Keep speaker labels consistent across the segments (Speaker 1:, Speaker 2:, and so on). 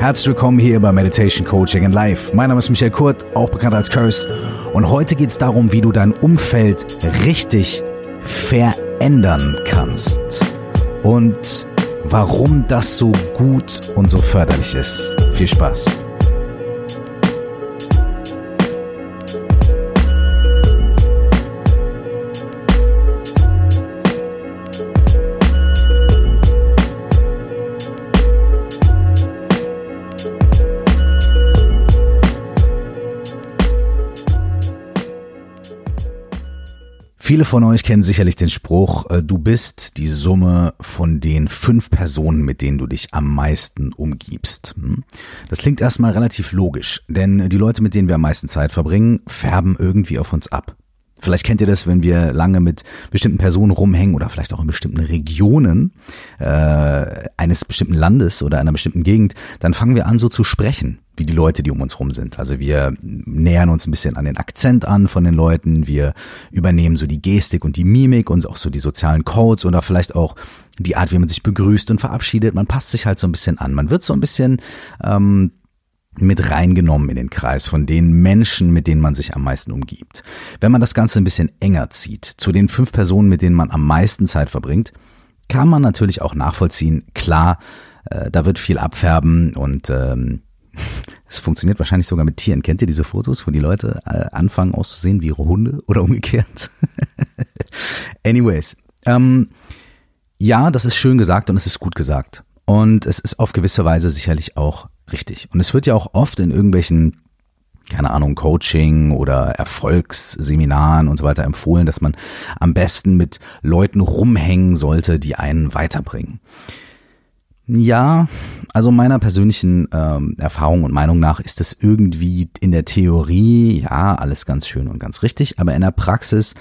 Speaker 1: Herzlich willkommen hier bei Meditation Coaching in Life. Mein Name ist Michael Kurt, auch bekannt als Curse. Und heute geht es darum, wie du dein Umfeld richtig verändern kannst. Und warum das so gut und so förderlich ist. Viel Spaß. Viele von euch kennen sicherlich den Spruch, äh, du bist die Summe von den fünf Personen, mit denen du dich am meisten umgibst. Hm? Das klingt erstmal relativ logisch, denn die Leute, mit denen wir am meisten Zeit verbringen, färben irgendwie auf uns ab. Vielleicht kennt ihr das, wenn wir lange mit bestimmten Personen rumhängen oder vielleicht auch in bestimmten Regionen äh, eines bestimmten Landes oder einer bestimmten Gegend, dann fangen wir an so zu sprechen, wie die Leute, die um uns rum sind. Also wir nähern uns ein bisschen an den Akzent an von den Leuten, wir übernehmen so die Gestik und die Mimik und auch so die sozialen Codes oder vielleicht auch die Art, wie man sich begrüßt und verabschiedet. Man passt sich halt so ein bisschen an. Man wird so ein bisschen ähm, mit reingenommen in den Kreis von den Menschen, mit denen man sich am meisten umgibt. Wenn man das Ganze ein bisschen enger zieht, zu den fünf Personen, mit denen man am meisten Zeit verbringt, kann man natürlich auch nachvollziehen, klar, äh, da wird viel abfärben und ähm, es funktioniert wahrscheinlich sogar mit Tieren. Kennt ihr diese Fotos, wo die Leute äh, anfangen auszusehen wie Hunde oder umgekehrt? Anyways, ähm, ja, das ist schön gesagt und es ist gut gesagt. Und es ist auf gewisse Weise sicherlich auch richtig. Und es wird ja auch oft in irgendwelchen keine Ahnung, Coaching oder Erfolgsseminaren und so weiter empfohlen, dass man am besten mit Leuten rumhängen sollte, die einen weiterbringen. Ja, also meiner persönlichen ähm, Erfahrung und Meinung nach ist das irgendwie in der Theorie, ja, alles ganz schön und ganz richtig, aber in der Praxis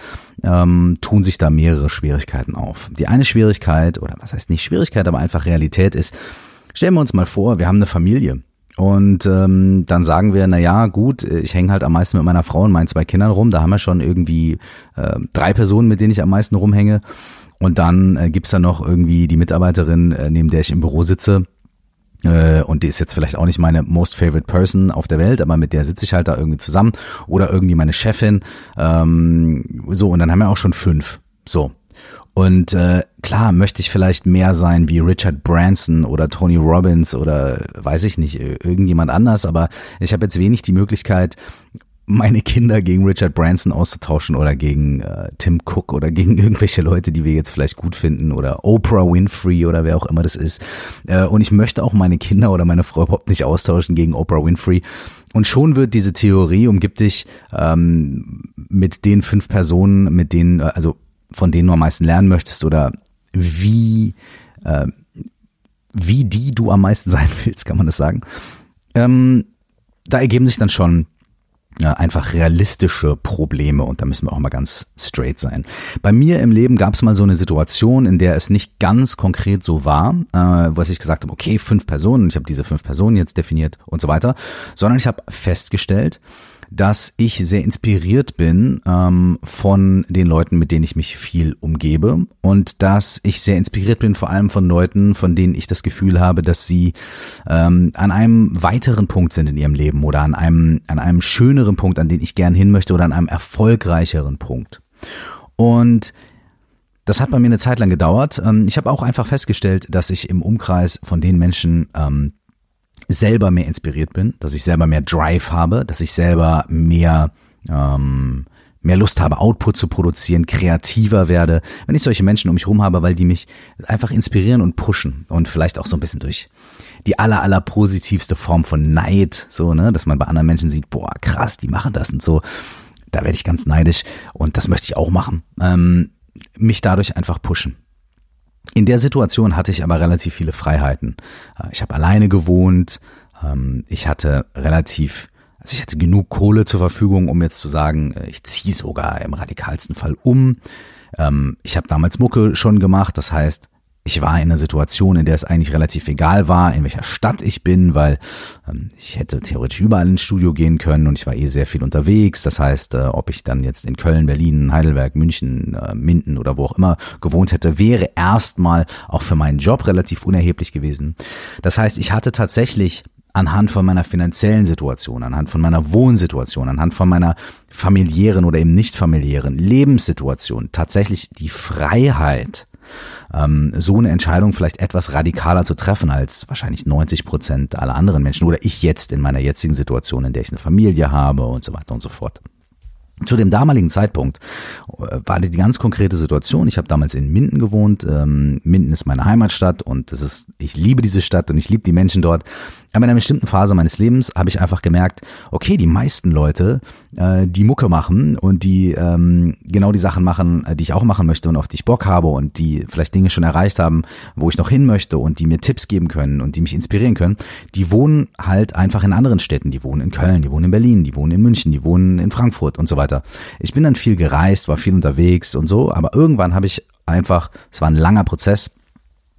Speaker 1: ähm, tun sich da mehrere Schwierigkeiten auf. Die eine Schwierigkeit, oder was heißt nicht Schwierigkeit, aber einfach Realität ist, stellen wir uns mal vor, wir haben eine Familie. Und ähm, dann sagen wir, na ja, gut, ich hänge halt am meisten mit meiner Frau und meinen zwei Kindern rum. Da haben wir schon irgendwie äh, drei Personen, mit denen ich am meisten rumhänge. Und dann äh, gibt's da noch irgendwie die Mitarbeiterin, äh, neben der ich im Büro sitze. Äh, und die ist jetzt vielleicht auch nicht meine most favorite person auf der Welt, aber mit der sitze ich halt da irgendwie zusammen. Oder irgendwie meine Chefin. Ähm, so, und dann haben wir auch schon fünf. So. Und äh, klar möchte ich vielleicht mehr sein wie Richard Branson oder Tony Robbins oder weiß ich nicht, irgendjemand anders, aber ich habe jetzt wenig die Möglichkeit, meine Kinder gegen Richard Branson auszutauschen oder gegen äh, Tim Cook oder gegen irgendwelche Leute, die wir jetzt vielleicht gut finden oder Oprah Winfrey oder wer auch immer das ist. Äh, und ich möchte auch meine Kinder oder meine Frau überhaupt nicht austauschen gegen Oprah Winfrey. Und schon wird diese Theorie umgibt dich ähm, mit den fünf Personen, mit denen, äh, also von denen du am meisten lernen möchtest oder wie, äh, wie die du am meisten sein willst, kann man das sagen. Ähm, da ergeben sich dann schon einfach realistische Probleme und da müssen wir auch mal ganz straight sein. Bei mir im Leben gab es mal so eine Situation, in der es nicht ganz konkret so war, äh, was ich gesagt habe, okay, fünf Personen, ich habe diese fünf Personen jetzt definiert und so weiter, sondern ich habe festgestellt, dass ich sehr inspiriert bin ähm, von den Leuten, mit denen ich mich viel umgebe und dass ich sehr inspiriert bin vor allem von Leuten, von denen ich das Gefühl habe, dass sie ähm, an einem weiteren Punkt sind in ihrem Leben oder an einem, an einem schöneren Punkt, an den ich gern hin möchte oder an einem erfolgreicheren Punkt. Und das hat bei mir eine Zeit lang gedauert. Ähm, ich habe auch einfach festgestellt, dass ich im Umkreis von den Menschen ähm, selber mehr inspiriert bin, dass ich selber mehr Drive habe, dass ich selber mehr ähm, mehr Lust habe, Output zu produzieren, kreativer werde, wenn ich solche Menschen um mich herum habe, weil die mich einfach inspirieren und pushen und vielleicht auch so ein bisschen durch die aller, aller positivste Form von Neid, so, ne, dass man bei anderen Menschen sieht, boah, krass, die machen das und so. Da werde ich ganz neidisch und das möchte ich auch machen. Ähm, mich dadurch einfach pushen. In der Situation hatte ich aber relativ viele Freiheiten. Äh, ich habe alleine gewohnt, ähm, ich hatte relativ, also ich hatte genug Kohle zur Verfügung, um jetzt zu sagen, äh, ich ziehe sogar im radikalsten Fall um. Ähm, ich habe damals Mucke schon gemacht, das heißt, ich war in einer Situation, in der es eigentlich relativ egal war, in welcher Stadt ich bin, weil ähm, ich hätte theoretisch überall ins Studio gehen können und ich war eh sehr viel unterwegs. Das heißt, äh, ob ich dann jetzt in Köln, Berlin, Heidelberg, München, äh, Minden oder wo auch immer gewohnt hätte, wäre erstmal auch für meinen Job relativ unerheblich gewesen. Das heißt, ich hatte tatsächlich anhand von meiner finanziellen Situation, anhand von meiner Wohnsituation, anhand von meiner familiären oder eben nicht familiären Lebenssituation tatsächlich die Freiheit, ähm, so eine Entscheidung vielleicht etwas radikaler zu treffen als wahrscheinlich 90 Prozent aller anderen Menschen oder ich jetzt in meiner jetzigen Situation, in der ich eine Familie habe und so weiter und so fort. Zu dem damaligen Zeitpunkt äh, war die ganz konkrete Situation. Ich habe damals in Minden gewohnt. Ähm, Minden ist meine Heimatstadt und das ist, ich liebe diese Stadt und ich liebe die Menschen dort. Aber in einer bestimmten Phase meines Lebens habe ich einfach gemerkt, okay, die meisten Leute, äh, die Mucke machen und die ähm, genau die Sachen machen, äh, die ich auch machen möchte und auf die ich Bock habe und die vielleicht Dinge schon erreicht haben, wo ich noch hin möchte und die mir Tipps geben können und die mich inspirieren können, die wohnen halt einfach in anderen Städten. Die wohnen in Köln, die wohnen in Berlin, die wohnen in München, die wohnen in Frankfurt und so weiter. Ich bin dann viel gereist, war viel unterwegs und so, aber irgendwann habe ich einfach, es war ein langer Prozess,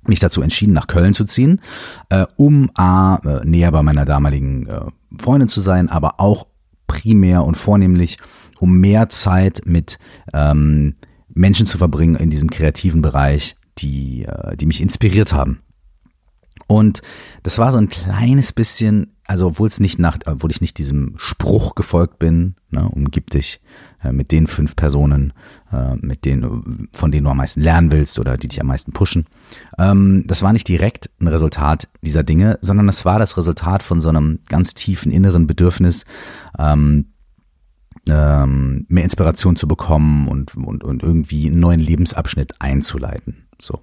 Speaker 1: mich dazu entschieden, nach Köln zu ziehen, äh, um A, äh, näher bei meiner damaligen äh, Freundin zu sein, aber auch primär und vornehmlich, um mehr Zeit mit ähm, Menschen zu verbringen in diesem kreativen Bereich, die, äh, die mich inspiriert haben. Und das war so ein kleines bisschen, also obwohl es nicht nach, obwohl ich nicht diesem Spruch gefolgt bin, ne, umgib dich äh, mit den fünf Personen, mit denen, von denen du am meisten lernen willst oder die dich am meisten pushen. Ähm, das war nicht direkt ein Resultat dieser Dinge, sondern es war das Resultat von so einem ganz tiefen inneren Bedürfnis, ähm, ähm, mehr Inspiration zu bekommen und, und, und irgendwie einen neuen Lebensabschnitt einzuleiten. So.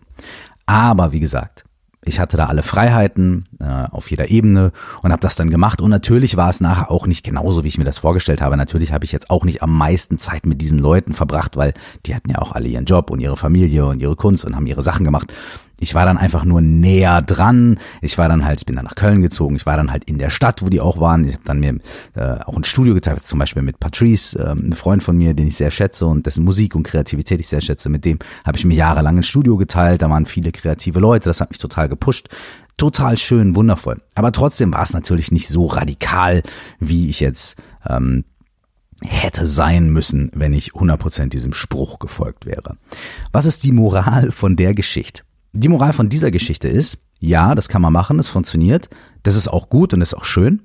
Speaker 1: Aber wie gesagt, ich hatte da alle Freiheiten äh, auf jeder Ebene und habe das dann gemacht. Und natürlich war es nachher auch nicht genauso, wie ich mir das vorgestellt habe. Natürlich habe ich jetzt auch nicht am meisten Zeit mit diesen Leuten verbracht, weil die hatten ja auch alle ihren Job und ihre Familie und ihre Kunst und haben ihre Sachen gemacht ich war dann einfach nur näher dran. Ich war dann halt, ich bin dann nach Köln gezogen. Ich war dann halt in der Stadt, wo die auch waren. Ich habe dann mir äh, auch ein Studio gezeigt, zum Beispiel mit Patrice, äh, ein Freund von mir, den ich sehr schätze und dessen Musik und Kreativität ich sehr schätze. Mit dem habe ich mir jahrelang ein Studio geteilt. Da waren viele kreative Leute. Das hat mich total gepusht. Total schön, wundervoll. Aber trotzdem war es natürlich nicht so radikal, wie ich jetzt ähm, hätte sein müssen, wenn ich 100% diesem Spruch gefolgt wäre. Was ist die Moral von der Geschichte? Die Moral von dieser Geschichte ist, ja, das kann man machen, es funktioniert, das ist auch gut und ist auch schön.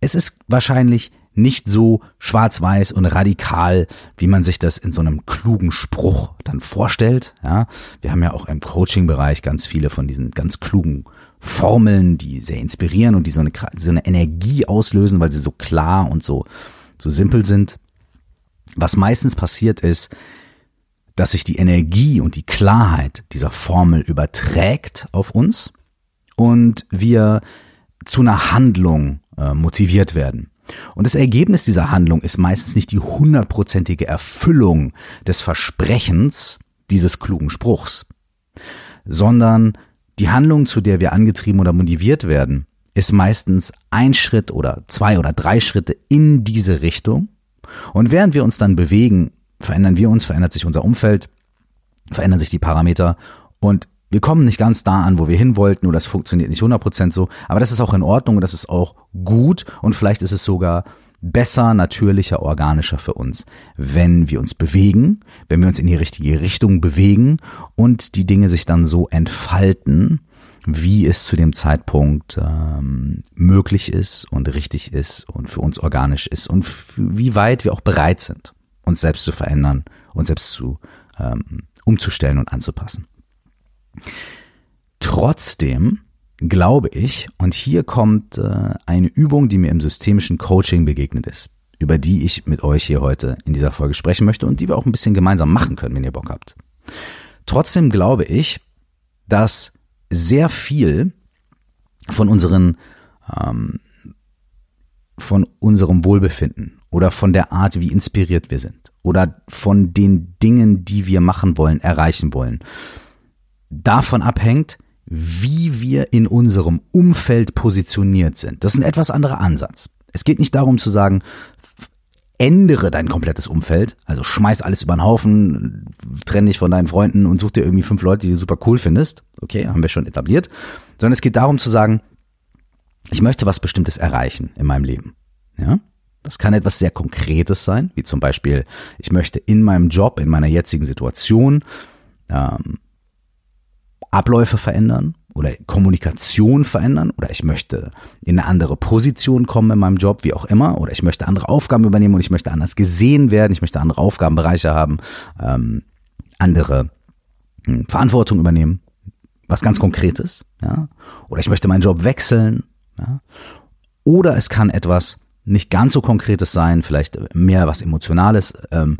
Speaker 1: Es ist wahrscheinlich nicht so schwarz-weiß und radikal, wie man sich das in so einem klugen Spruch dann vorstellt. Ja, wir haben ja auch im Coaching-Bereich ganz viele von diesen ganz klugen Formeln, die sehr inspirieren und die so eine, so eine Energie auslösen, weil sie so klar und so, so simpel sind. Was meistens passiert ist, dass sich die Energie und die Klarheit dieser Formel überträgt auf uns und wir zu einer Handlung äh, motiviert werden. Und das Ergebnis dieser Handlung ist meistens nicht die hundertprozentige Erfüllung des Versprechens dieses klugen Spruchs, sondern die Handlung, zu der wir angetrieben oder motiviert werden, ist meistens ein Schritt oder zwei oder drei Schritte in diese Richtung. Und während wir uns dann bewegen verändern wir uns, verändert sich unser Umfeld, verändern sich die Parameter und wir kommen nicht ganz da an, wo wir hin wollten oder es funktioniert nicht 100% so, aber das ist auch in Ordnung und das ist auch gut und vielleicht ist es sogar besser, natürlicher, organischer für uns, wenn wir uns bewegen, wenn wir uns in die richtige Richtung bewegen und die Dinge sich dann so entfalten, wie es zu dem Zeitpunkt ähm, möglich ist und richtig ist und für uns organisch ist und wie weit wir auch bereit sind uns selbst zu verändern, uns selbst zu ähm, umzustellen und anzupassen. Trotzdem glaube ich, und hier kommt äh, eine Übung, die mir im systemischen Coaching begegnet ist, über die ich mit euch hier heute in dieser Folge sprechen möchte und die wir auch ein bisschen gemeinsam machen können, wenn ihr Bock habt. Trotzdem glaube ich, dass sehr viel von unseren ähm, von unserem Wohlbefinden oder von der Art, wie inspiriert wir sind oder von den Dingen, die wir machen wollen, erreichen wollen, davon abhängt, wie wir in unserem Umfeld positioniert sind. Das ist ein etwas anderer Ansatz. Es geht nicht darum zu sagen, ändere dein komplettes Umfeld, also schmeiß alles über den Haufen, trenn dich von deinen Freunden und such dir irgendwie fünf Leute, die du super cool findest. Okay, haben wir schon etabliert. Sondern es geht darum zu sagen, ich möchte was Bestimmtes erreichen in meinem Leben. Ja? Das kann etwas sehr Konkretes sein, wie zum Beispiel, ich möchte in meinem Job, in meiner jetzigen Situation ähm, Abläufe verändern oder Kommunikation verändern oder ich möchte in eine andere Position kommen in meinem Job, wie auch immer, oder ich möchte andere Aufgaben übernehmen und ich möchte anders gesehen werden, ich möchte andere Aufgabenbereiche haben, ähm, andere hm, Verantwortung übernehmen, was ganz Konkretes, ja, oder ich möchte meinen Job wechseln, ja, oder es kann etwas nicht ganz so Konkretes sein, vielleicht mehr was Emotionales. Ähm,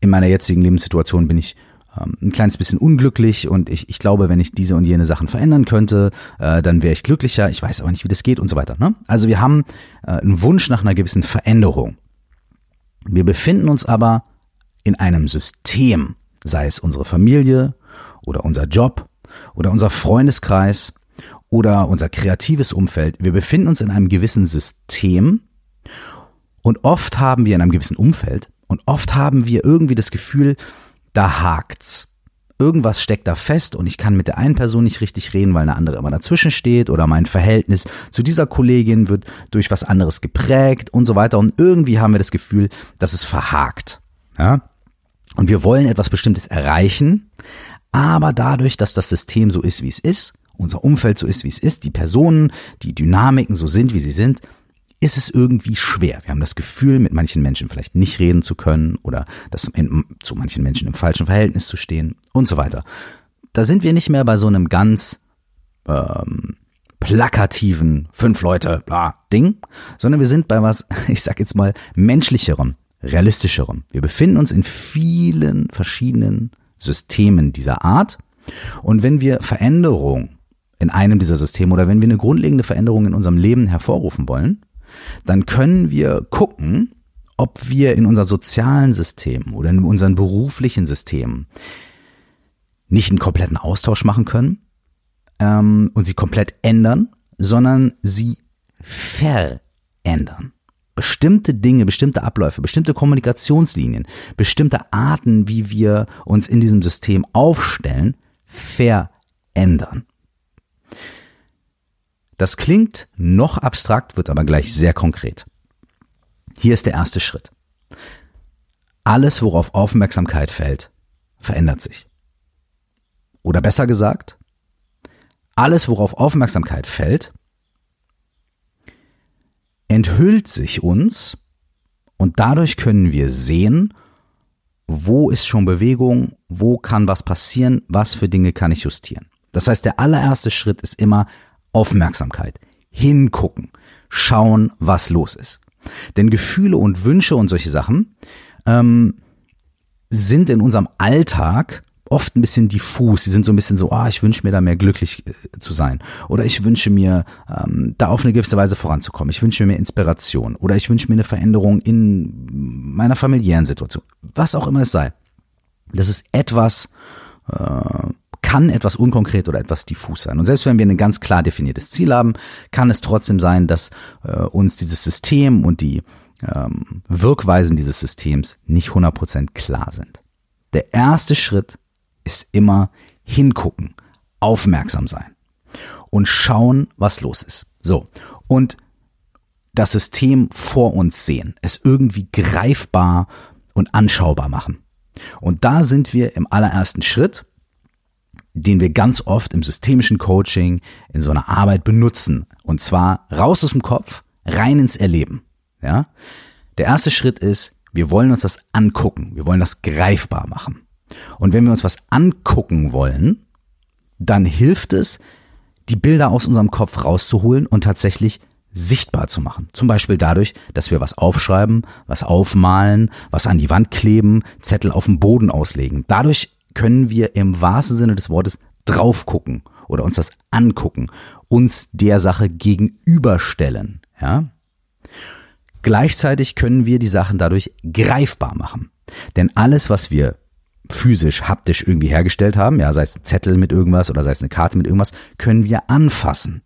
Speaker 1: in meiner jetzigen Lebenssituation bin ich ähm, ein kleines bisschen unglücklich und ich, ich glaube, wenn ich diese und jene Sachen verändern könnte, äh, dann wäre ich glücklicher. Ich weiß aber nicht, wie das geht und so weiter. Ne? Also wir haben äh, einen Wunsch nach einer gewissen Veränderung. Wir befinden uns aber in einem System, sei es unsere Familie oder unser Job oder unser Freundeskreis oder unser kreatives Umfeld. Wir befinden uns in einem gewissen System und oft haben wir in einem gewissen Umfeld und oft haben wir irgendwie das Gefühl, da hakt's. Irgendwas steckt da fest und ich kann mit der einen Person nicht richtig reden, weil eine andere immer dazwischen steht oder mein Verhältnis zu dieser Kollegin wird durch was anderes geprägt und so weiter und irgendwie haben wir das Gefühl, dass es verhakt. Ja? Und wir wollen etwas Bestimmtes erreichen, aber dadurch, dass das System so ist, wie es ist, unser Umfeld so ist, wie es ist, die Personen, die Dynamiken so sind, wie sie sind, ist es irgendwie schwer. Wir haben das Gefühl, mit manchen Menschen vielleicht nicht reden zu können oder dass in, zu manchen Menschen im falschen Verhältnis zu stehen und so weiter. Da sind wir nicht mehr bei so einem ganz ähm, plakativen fünf Leute bla Ding, sondern wir sind bei was, ich sag jetzt mal menschlicherem, realistischerem. Wir befinden uns in vielen verschiedenen Systemen dieser Art und wenn wir Veränderung in einem dieser Systeme oder wenn wir eine grundlegende Veränderung in unserem Leben hervorrufen wollen, dann können wir gucken, ob wir in unser sozialen System oder in unseren beruflichen Systemen nicht einen kompletten Austausch machen können ähm, und sie komplett ändern, sondern sie verändern. Bestimmte Dinge, bestimmte Abläufe, bestimmte Kommunikationslinien, bestimmte Arten, wie wir uns in diesem System aufstellen, verändern. Das klingt noch abstrakt, wird aber gleich sehr konkret. Hier ist der erste Schritt. Alles, worauf Aufmerksamkeit fällt, verändert sich. Oder besser gesagt, alles, worauf Aufmerksamkeit fällt, enthüllt sich uns und dadurch können wir sehen, wo ist schon Bewegung, wo kann was passieren, was für Dinge kann ich justieren. Das heißt, der allererste Schritt ist immer Aufmerksamkeit, hingucken, schauen, was los ist. Denn Gefühle und Wünsche und solche Sachen ähm, sind in unserem Alltag oft ein bisschen diffus. Sie sind so ein bisschen so, ah, ich wünsche mir da mehr glücklich äh, zu sein. Oder ich wünsche mir, ähm, da auf eine gewisse Weise voranzukommen. Ich wünsche mir mehr Inspiration. Oder ich wünsche mir eine Veränderung in meiner familiären Situation. Was auch immer es sei. Das ist etwas, äh, kann etwas unkonkret oder etwas diffus sein. Und selbst wenn wir ein ganz klar definiertes Ziel haben, kann es trotzdem sein, dass äh, uns dieses System und die ähm, Wirkweisen dieses Systems nicht 100% klar sind. Der erste Schritt ist immer hingucken, aufmerksam sein und schauen, was los ist. So. Und das System vor uns sehen, es irgendwie greifbar und anschaubar machen. Und da sind wir im allerersten Schritt den wir ganz oft im systemischen Coaching in so einer Arbeit benutzen. Und zwar raus aus dem Kopf, rein ins Erleben. Ja? Der erste Schritt ist, wir wollen uns das angucken. Wir wollen das greifbar machen. Und wenn wir uns was angucken wollen, dann hilft es, die Bilder aus unserem Kopf rauszuholen und tatsächlich sichtbar zu machen. Zum Beispiel dadurch, dass wir was aufschreiben, was aufmalen, was an die Wand kleben, Zettel auf dem Boden auslegen. Dadurch können wir im wahrsten Sinne des Wortes drauf gucken oder uns das angucken, uns der Sache gegenüberstellen, ja. Gleichzeitig können wir die Sachen dadurch greifbar machen. Denn alles, was wir physisch, haptisch irgendwie hergestellt haben, ja, sei es ein Zettel mit irgendwas oder sei es eine Karte mit irgendwas, können wir anfassen.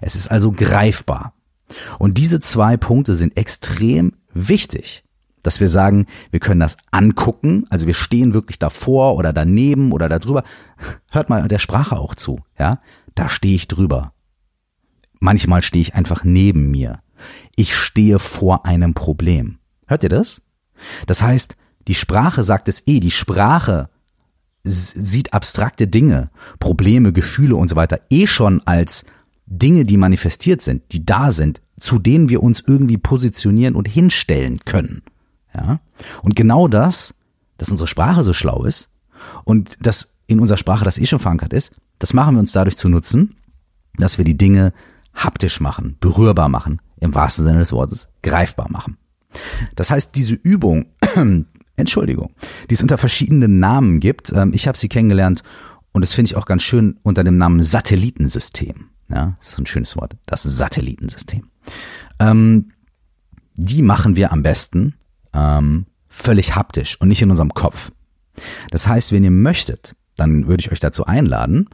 Speaker 1: Es ist also greifbar. Und diese zwei Punkte sind extrem wichtig dass wir sagen, wir können das angucken, also wir stehen wirklich davor oder daneben oder darüber. Hört mal der Sprache auch zu, ja? Da stehe ich drüber. Manchmal stehe ich einfach neben mir. Ich stehe vor einem Problem. Hört ihr das? Das heißt, die Sprache sagt es eh, die Sprache sieht abstrakte Dinge, Probleme, Gefühle und so weiter eh schon als Dinge, die manifestiert sind, die da sind, zu denen wir uns irgendwie positionieren und hinstellen können. Ja? Und genau das, dass unsere Sprache so schlau ist und dass in unserer Sprache das eh schon verankert ist, das machen wir uns dadurch zu nutzen, dass wir die Dinge haptisch machen, berührbar machen, im wahrsten Sinne des Wortes greifbar machen. Das heißt, diese Übung, Entschuldigung, die es unter verschiedenen Namen gibt, ähm, ich habe sie kennengelernt und das finde ich auch ganz schön unter dem Namen Satellitensystem. Ja, ist ein schönes Wort. Das Satellitensystem. Ähm, die machen wir am besten ähm, völlig haptisch und nicht in unserem Kopf. Das heißt, wenn ihr möchtet, dann würde ich euch dazu einladen,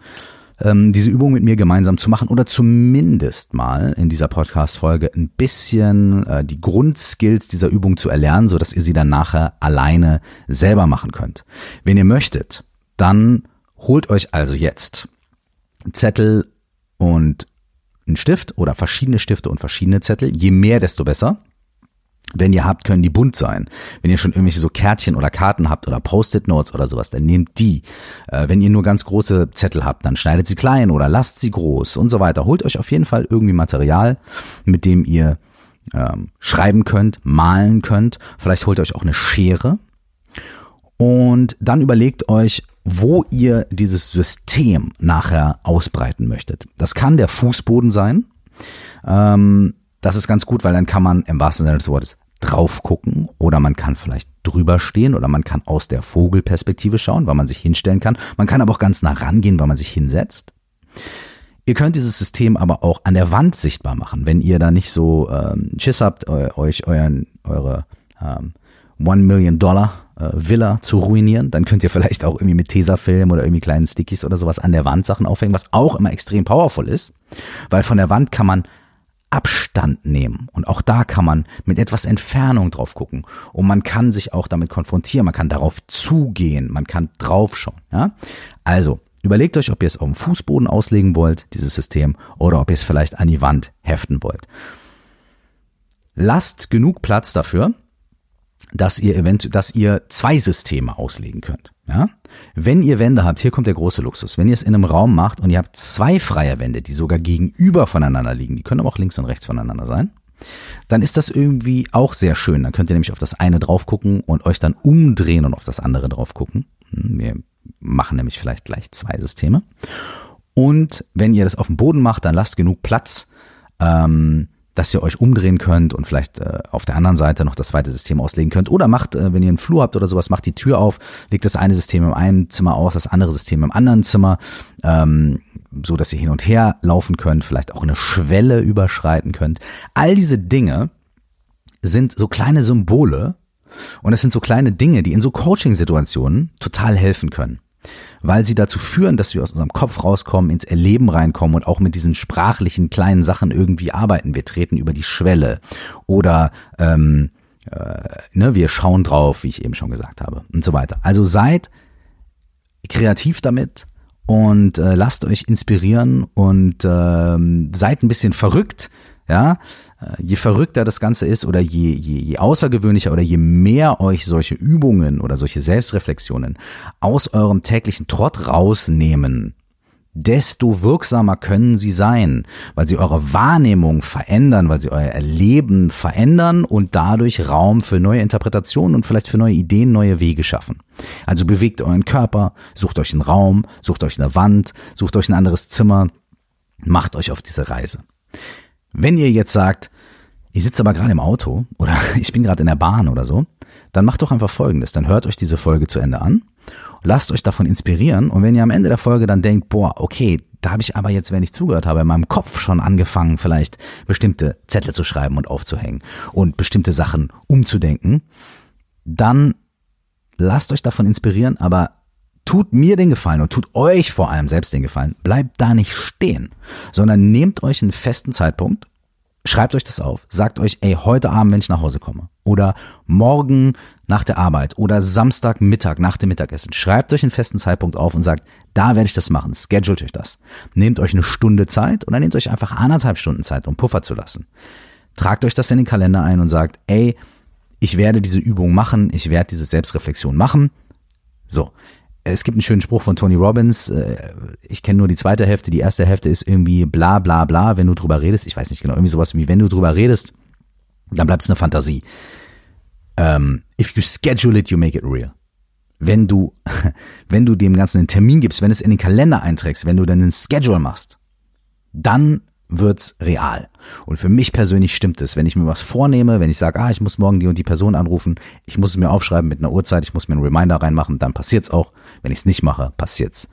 Speaker 1: ähm, diese Übung mit mir gemeinsam zu machen oder zumindest mal in dieser Podcast-Folge ein bisschen äh, die Grundskills dieser Übung zu erlernen, so dass ihr sie dann nachher alleine selber machen könnt. Wenn ihr möchtet, dann holt euch also jetzt Zettel und einen Stift oder verschiedene Stifte und verschiedene Zettel. Je mehr, desto besser. Wenn ihr habt, können die bunt sein. Wenn ihr schon irgendwelche so Kärtchen oder Karten habt oder Post-it-Notes oder sowas, dann nehmt die. Äh, wenn ihr nur ganz große Zettel habt, dann schneidet sie klein oder lasst sie groß und so weiter. Holt euch auf jeden Fall irgendwie Material, mit dem ihr ähm, schreiben könnt, malen könnt. Vielleicht holt euch auch eine Schere. Und dann überlegt euch, wo ihr dieses System nachher ausbreiten möchtet. Das kann der Fußboden sein. Ähm, das ist ganz gut, weil dann kann man im wahrsten Sinne des Wortes drauf gucken oder man kann vielleicht drüber stehen oder man kann aus der Vogelperspektive schauen, weil man sich hinstellen kann. Man kann aber auch ganz nah rangehen, weil man sich hinsetzt. Ihr könnt dieses System aber auch an der Wand sichtbar machen, wenn ihr da nicht so ähm, Schiss habt, euch euren, eure ähm, One Million Dollar äh, Villa zu ruinieren, dann könnt ihr vielleicht auch irgendwie mit Tesafilm oder irgendwie kleinen Stickies oder sowas an der Wand Sachen aufhängen, was auch immer extrem powerful ist, weil von der Wand kann man Abstand nehmen. Und auch da kann man mit etwas Entfernung drauf gucken. Und man kann sich auch damit konfrontieren, man kann darauf zugehen, man kann draufschauen. Ja? Also, überlegt euch, ob ihr es auf dem Fußboden auslegen wollt, dieses System, oder ob ihr es vielleicht an die Wand heften wollt. Lasst genug Platz dafür, dass ihr eventuell, dass ihr zwei Systeme auslegen könnt. Ja? Wenn ihr Wände habt, hier kommt der große Luxus. Wenn ihr es in einem Raum macht und ihr habt zwei freie Wände, die sogar gegenüber voneinander liegen, die können aber auch links und rechts voneinander sein, dann ist das irgendwie auch sehr schön. Dann könnt ihr nämlich auf das eine drauf gucken und euch dann umdrehen und auf das andere drauf gucken. Hm, wir machen nämlich vielleicht gleich zwei Systeme. Und wenn ihr das auf dem Boden macht, dann lasst genug Platz, ähm, dass ihr euch umdrehen könnt und vielleicht äh, auf der anderen Seite noch das zweite System auslegen könnt. Oder macht, äh, wenn ihr einen Flur habt oder sowas, macht die Tür auf, legt das eine System im einen Zimmer aus, das andere System im anderen Zimmer, ähm, so dass ihr hin und her laufen könnt, vielleicht auch eine Schwelle überschreiten könnt. All diese Dinge sind so kleine Symbole und es sind so kleine Dinge, die in so Coaching-Situationen total helfen können weil sie dazu führen, dass wir aus unserem Kopf rauskommen, ins Erleben reinkommen und auch mit diesen sprachlichen kleinen Sachen irgendwie arbeiten. Wir treten über die Schwelle oder ähm, äh, ne, wir schauen drauf, wie ich eben schon gesagt habe und so weiter. Also seid kreativ damit und äh, lasst euch inspirieren und äh, seid ein bisschen verrückt, ja, äh, je verrückter das Ganze ist oder je, je, je außergewöhnlicher oder je mehr euch solche Übungen oder solche Selbstreflexionen aus eurem täglichen Trott rausnehmen, desto wirksamer können sie sein, weil sie eure Wahrnehmung verändern, weil sie euer Erleben verändern und dadurch Raum für neue Interpretationen und vielleicht für neue Ideen, neue Wege schaffen. Also bewegt euren Körper, sucht euch einen Raum, sucht euch eine Wand, sucht euch ein anderes Zimmer, macht euch auf diese Reise. Wenn ihr jetzt sagt, ich sitze aber gerade im Auto oder ich bin gerade in der Bahn oder so, dann macht doch einfach Folgendes. Dann hört euch diese Folge zu Ende an, lasst euch davon inspirieren und wenn ihr am Ende der Folge dann denkt, boah, okay, da habe ich aber jetzt, wenn ich zugehört habe, in meinem Kopf schon angefangen, vielleicht bestimmte Zettel zu schreiben und aufzuhängen und bestimmte Sachen umzudenken, dann lasst euch davon inspirieren, aber tut mir den Gefallen und tut euch vor allem selbst den Gefallen, bleibt da nicht stehen, sondern nehmt euch einen festen Zeitpunkt, schreibt euch das auf, sagt euch, ey, heute Abend, wenn ich nach Hause komme, oder morgen nach der Arbeit. Oder Samstagmittag nach dem Mittagessen, schreibt euch einen festen Zeitpunkt auf und sagt, da werde ich das machen, schedult euch das. Nehmt euch eine Stunde Zeit oder nehmt euch einfach anderthalb Stunden Zeit, um Puffer zu lassen. Tragt euch das in den Kalender ein und sagt, ey, ich werde diese Übung machen, ich werde diese Selbstreflexion machen. So, es gibt einen schönen Spruch von Tony Robbins. äh, Ich kenne nur die zweite Hälfte. Die erste Hälfte ist irgendwie bla bla bla, wenn du drüber redest. Ich weiß nicht genau, irgendwie sowas wie, wenn du drüber redest, dann bleibt es eine Fantasie. Um, if you schedule it, you make it real. Wenn du, wenn du dem Ganzen einen Termin gibst, wenn du es in den Kalender einträgst, wenn du dann einen Schedule machst, dann wird's real. Und für mich persönlich stimmt es. Wenn ich mir was vornehme, wenn ich sage, ah, ich muss morgen die und die Person anrufen, ich muss es mir aufschreiben mit einer Uhrzeit, ich muss mir einen Reminder reinmachen, dann passiert's auch. Wenn ich es nicht mache, passiert's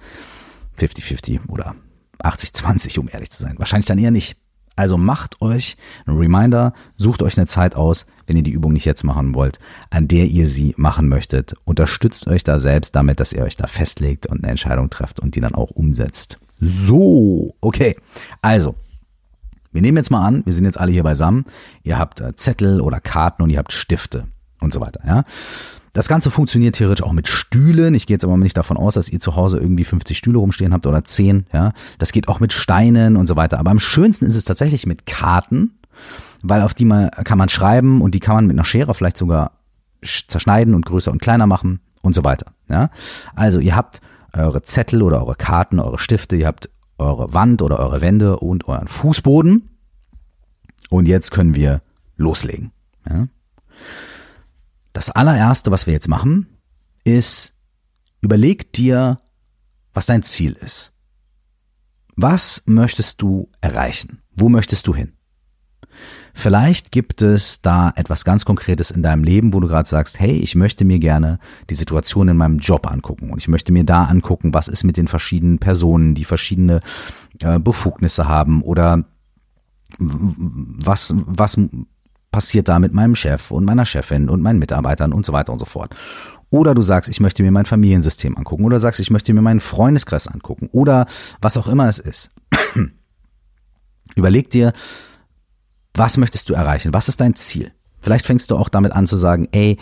Speaker 1: 50-50 oder 80-20, um ehrlich zu sein. Wahrscheinlich dann eher nicht. Also macht euch einen Reminder, sucht euch eine Zeit aus, wenn ihr die Übung nicht jetzt machen wollt, an der ihr sie machen möchtet. Unterstützt euch da selbst damit, dass ihr euch da festlegt und eine Entscheidung trefft und die dann auch umsetzt. So, okay. Also, wir nehmen jetzt mal an, wir sind jetzt alle hier beisammen. Ihr habt äh, Zettel oder Karten und ihr habt Stifte und so weiter, ja. Das Ganze funktioniert theoretisch auch mit Stühlen. Ich gehe jetzt aber nicht davon aus, dass ihr zu Hause irgendwie 50 Stühle rumstehen habt oder 10. Ja, das geht auch mit Steinen und so weiter. Aber am schönsten ist es tatsächlich mit Karten, weil auf die man, kann man schreiben und die kann man mit einer Schere vielleicht sogar zerschneiden und größer und kleiner machen und so weiter. Ja, also ihr habt eure Zettel oder eure Karten, eure Stifte, ihr habt eure Wand oder eure Wände und euren Fußboden. Und jetzt können wir loslegen. Ja? Das allererste, was wir jetzt machen, ist, überleg dir, was dein Ziel ist. Was möchtest du erreichen? Wo möchtest du hin? Vielleicht gibt es da etwas ganz Konkretes in deinem Leben, wo du gerade sagst, hey, ich möchte mir gerne die Situation in meinem Job angucken und ich möchte mir da angucken, was ist mit den verschiedenen Personen, die verschiedene äh, Befugnisse haben oder was, was passiert da mit meinem Chef und meiner Chefin und meinen Mitarbeitern und so weiter und so fort. Oder du sagst, ich möchte mir mein Familiensystem angucken. Oder sagst, ich möchte mir meinen Freundeskreis angucken. Oder was auch immer es ist. Überleg dir, was möchtest du erreichen? Was ist dein Ziel? Vielleicht fängst du auch damit an zu sagen, ey,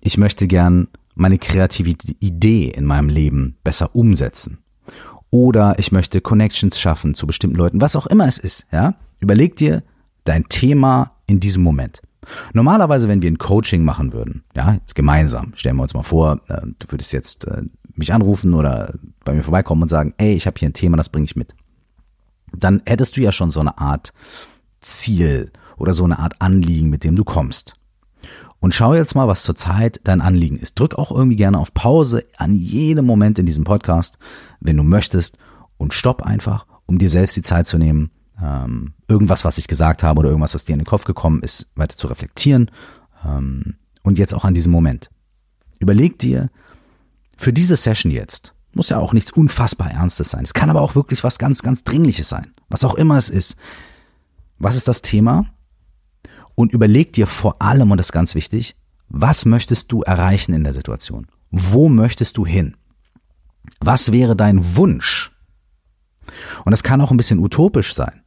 Speaker 1: ich möchte gern meine kreative Idee in meinem Leben besser umsetzen. Oder ich möchte Connections schaffen zu bestimmten Leuten, was auch immer es ist, ja? Überleg dir dein Thema in diesem Moment. Normalerweise, wenn wir ein Coaching machen würden, ja, jetzt gemeinsam, stellen wir uns mal vor, äh, du würdest jetzt äh, mich anrufen oder bei mir vorbeikommen und sagen, ey, ich habe hier ein Thema, das bringe ich mit. Dann hättest du ja schon so eine Art Ziel oder so eine Art Anliegen, mit dem du kommst. Und schau jetzt mal, was zurzeit dein Anliegen ist. Drück auch irgendwie gerne auf Pause an jedem Moment in diesem Podcast, wenn du möchtest, und stopp einfach, um dir selbst die Zeit zu nehmen, ähm, irgendwas, was ich gesagt habe oder irgendwas, was dir in den Kopf gekommen ist, weiter zu reflektieren ähm, und jetzt auch an diesem Moment. Überleg dir für diese Session jetzt, muss ja auch nichts unfassbar Ernstes sein. Es kann aber auch wirklich was ganz, ganz Dringliches sein. Was auch immer es ist. Was ist das Thema? Und überleg dir vor allem, und das ist ganz wichtig, was möchtest du erreichen in der Situation? Wo möchtest du hin? Was wäre dein Wunsch? Und das kann auch ein bisschen utopisch sein.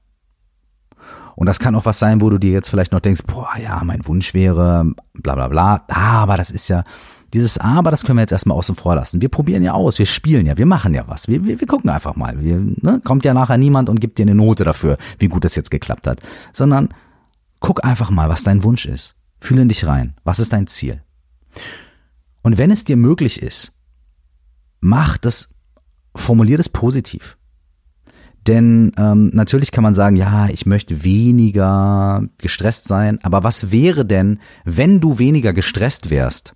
Speaker 1: Und das kann auch was sein, wo du dir jetzt vielleicht noch denkst, boah, ja, mein Wunsch wäre, bla bla bla, aber das ist ja, dieses Aber, das können wir jetzt erstmal außen vor lassen. Wir probieren ja aus, wir spielen ja, wir machen ja was. Wir, wir, wir gucken einfach mal. Wir, ne, kommt ja nachher niemand und gibt dir eine Note dafür, wie gut das jetzt geklappt hat. Sondern guck einfach mal, was dein Wunsch ist. Fühle in dich rein. Was ist dein Ziel? Und wenn es dir möglich ist, mach das, formulier das positiv. Denn ähm, natürlich kann man sagen, ja, ich möchte weniger gestresst sein, aber was wäre denn, wenn du weniger gestresst wärst?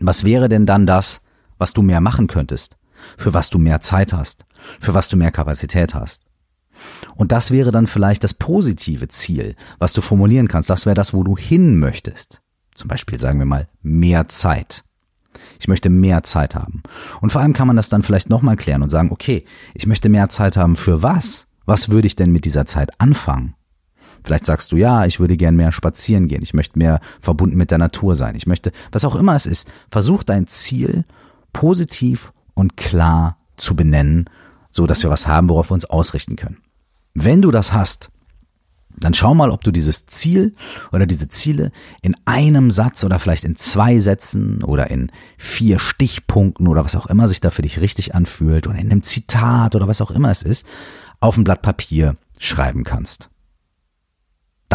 Speaker 1: Was wäre denn dann das, was du mehr machen könntest? Für was du mehr Zeit hast? Für was du mehr Kapazität hast? Und das wäre dann vielleicht das positive Ziel, was du formulieren kannst. Das wäre das, wo du hin möchtest. Zum Beispiel sagen wir mal mehr Zeit. Ich möchte mehr Zeit haben. Und vor allem kann man das dann vielleicht nochmal klären und sagen, okay, ich möchte mehr Zeit haben für was? Was würde ich denn mit dieser Zeit anfangen? Vielleicht sagst du, ja, ich würde gern mehr spazieren gehen. Ich möchte mehr verbunden mit der Natur sein. Ich möchte, was auch immer es ist, versuch dein Ziel positiv und klar zu benennen, so dass wir was haben, worauf wir uns ausrichten können. Wenn du das hast, dann schau mal, ob du dieses Ziel oder diese Ziele in einem Satz oder vielleicht in zwei Sätzen oder in vier Stichpunkten oder was auch immer sich da für dich richtig anfühlt oder in einem Zitat oder was auch immer es ist, auf ein Blatt Papier schreiben kannst.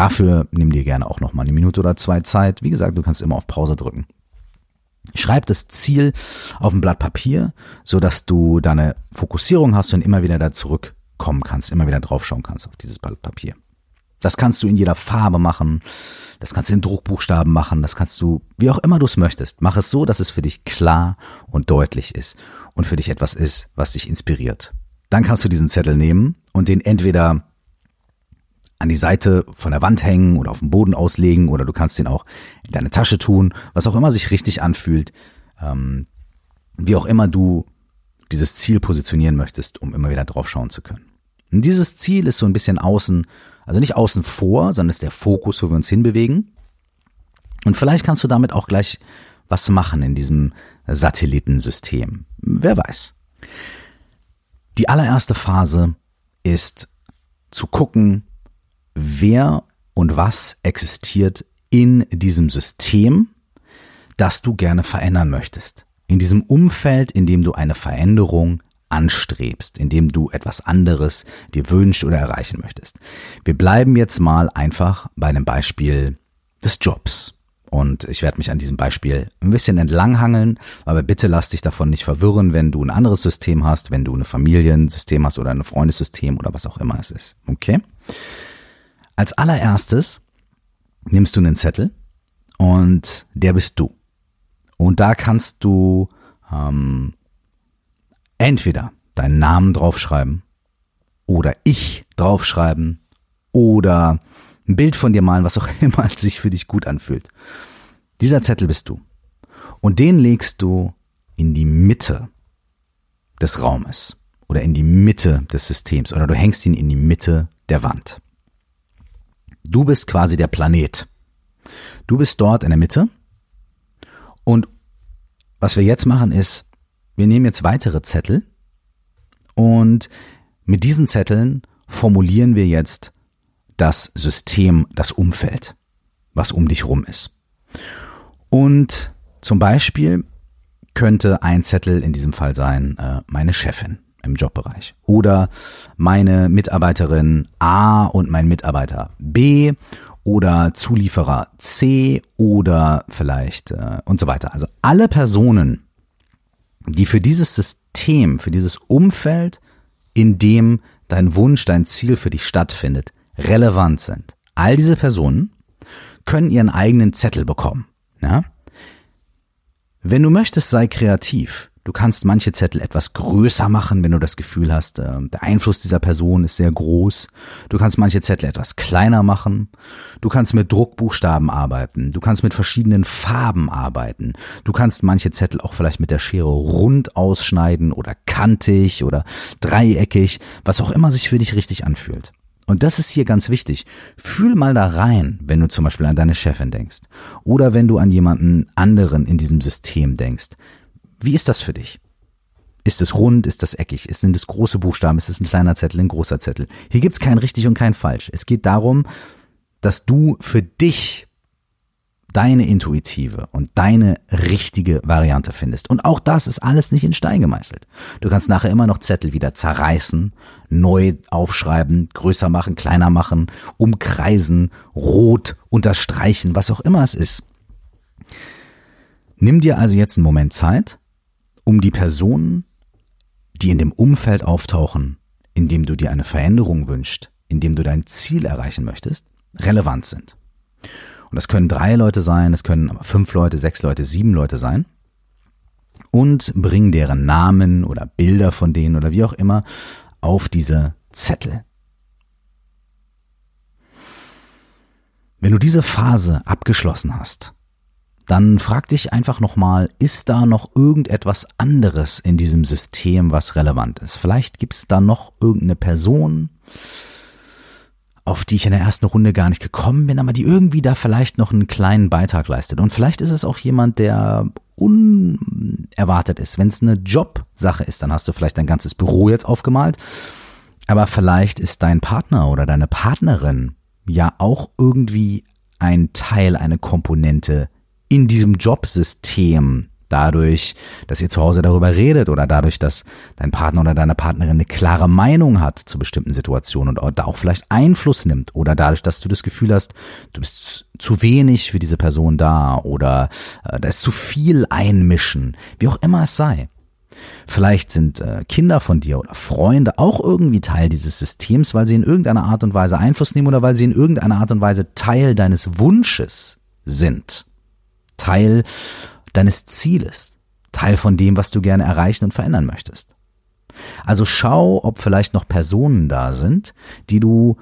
Speaker 1: Dafür nimm dir gerne auch noch mal eine Minute oder zwei Zeit. Wie gesagt, du kannst immer auf Pause drücken. Schreib das Ziel auf ein Blatt Papier, so dass du deine Fokussierung hast und immer wieder da zurückkommen kannst, immer wieder draufschauen kannst auf dieses Blatt Papier. Das kannst du in jeder Farbe machen, das kannst du in Druckbuchstaben machen, das kannst du, wie auch immer du es möchtest. Mach es so, dass es für dich klar und deutlich ist und für dich etwas ist, was dich inspiriert. Dann kannst du diesen Zettel nehmen und den entweder an die Seite von der Wand hängen oder auf dem Boden auslegen oder du kannst den auch in deine Tasche tun, was auch immer sich richtig anfühlt, ähm, wie auch immer du dieses Ziel positionieren möchtest, um immer wieder drauf schauen zu können. Und dieses Ziel ist so ein bisschen außen, also nicht außen vor, sondern ist der Fokus, wo wir uns hinbewegen. Und vielleicht kannst du damit auch gleich was machen in diesem Satellitensystem. Wer weiß. Die allererste Phase ist zu gucken, wer und was existiert in diesem System, das du gerne verändern möchtest. In diesem Umfeld, in dem du eine Veränderung anstrebst, in dem du etwas anderes dir wünschst oder erreichen möchtest. Wir bleiben jetzt mal einfach bei einem Beispiel des Jobs. Und ich werde mich an diesem Beispiel ein bisschen entlanghangeln, aber bitte lass dich davon nicht verwirren, wenn du ein anderes System hast, wenn du ein Familiensystem hast oder ein Freundessystem oder was auch immer es ist. Okay? Als allererstes nimmst du einen Zettel und der bist du. Und da kannst du ähm, entweder deinen Namen draufschreiben oder ich draufschreiben oder ein Bild von dir malen, was auch immer sich für dich gut anfühlt. Dieser Zettel bist du. Und den legst du in die Mitte des Raumes oder in die Mitte des Systems oder du hängst ihn in die Mitte der Wand. Du bist quasi der Planet. Du bist dort in der Mitte. Und was wir jetzt machen ist, wir nehmen jetzt weitere Zettel und mit diesen Zetteln formulieren wir jetzt das System, das Umfeld, was um dich rum ist. Und zum Beispiel könnte ein Zettel in diesem Fall sein, äh, meine Chefin im Jobbereich. Oder meine Mitarbeiterin A und mein Mitarbeiter B oder Zulieferer C oder vielleicht äh, und so weiter. Also alle Personen, die für dieses System, für dieses Umfeld, in dem dein Wunsch, dein Ziel für dich stattfindet, relevant sind. All diese Personen können ihren eigenen Zettel bekommen. Ja? Wenn du möchtest, sei kreativ. Du kannst manche Zettel etwas größer machen, wenn du das Gefühl hast, äh, der Einfluss dieser Person ist sehr groß. Du kannst manche Zettel etwas kleiner machen. Du kannst mit Druckbuchstaben arbeiten. Du kannst mit verschiedenen Farben arbeiten. Du kannst manche Zettel auch vielleicht mit der Schere rund ausschneiden oder kantig oder dreieckig, was auch immer sich für dich richtig anfühlt. Und das ist hier ganz wichtig. Fühl mal da rein, wenn du zum Beispiel an deine Chefin denkst oder wenn du an jemanden anderen in diesem System denkst. Wie ist das für dich? Ist es rund? Ist das eckig? Sind es große Buchstaben? Ist es ein kleiner Zettel, ein großer Zettel? Hier gibt's kein richtig und kein falsch. Es geht darum, dass du für dich deine intuitive und deine richtige Variante findest. Und auch das ist alles nicht in Stein gemeißelt. Du kannst nachher immer noch Zettel wieder zerreißen, neu aufschreiben, größer machen, kleiner machen, umkreisen, rot unterstreichen, was auch immer es ist. Nimm dir also jetzt einen Moment Zeit um die Personen, die in dem Umfeld auftauchen, in dem du dir eine Veränderung wünschst, in dem du dein Ziel erreichen möchtest, relevant sind. Und das können drei Leute sein, es können fünf Leute, sechs Leute, sieben Leute sein. Und bring deren Namen oder Bilder von denen oder wie auch immer auf diese Zettel. Wenn du diese Phase abgeschlossen hast, dann frag dich einfach nochmal, ist da noch irgendetwas anderes in diesem System, was relevant ist? Vielleicht gibt es da noch irgendeine Person, auf die ich in der ersten Runde gar nicht gekommen bin, aber die irgendwie da vielleicht noch einen kleinen Beitrag leistet. Und vielleicht ist es auch jemand, der unerwartet ist. Wenn es eine Jobsache ist, dann hast du vielleicht dein ganzes Büro jetzt aufgemalt, aber vielleicht ist dein Partner oder deine Partnerin ja auch irgendwie ein Teil, eine Komponente in diesem Jobsystem, Dadurch, dass ihr zu Hause darüber redet oder dadurch, dass dein Partner oder deine Partnerin eine klare Meinung hat zu bestimmten Situationen und da auch vielleicht Einfluss nimmt oder dadurch, dass du das Gefühl hast, du bist zu wenig für diese Person da oder äh, da ist zu viel einmischen, wie auch immer es sei. Vielleicht sind äh, Kinder von dir oder Freunde auch irgendwie Teil dieses Systems, weil sie in irgendeiner Art und Weise Einfluss nehmen oder weil sie in irgendeiner Art und Weise Teil deines Wunsches sind. Teil deines Zieles. Teil von dem, was du gerne erreichen und verändern möchtest. Also schau, ob vielleicht noch Personen da sind, die du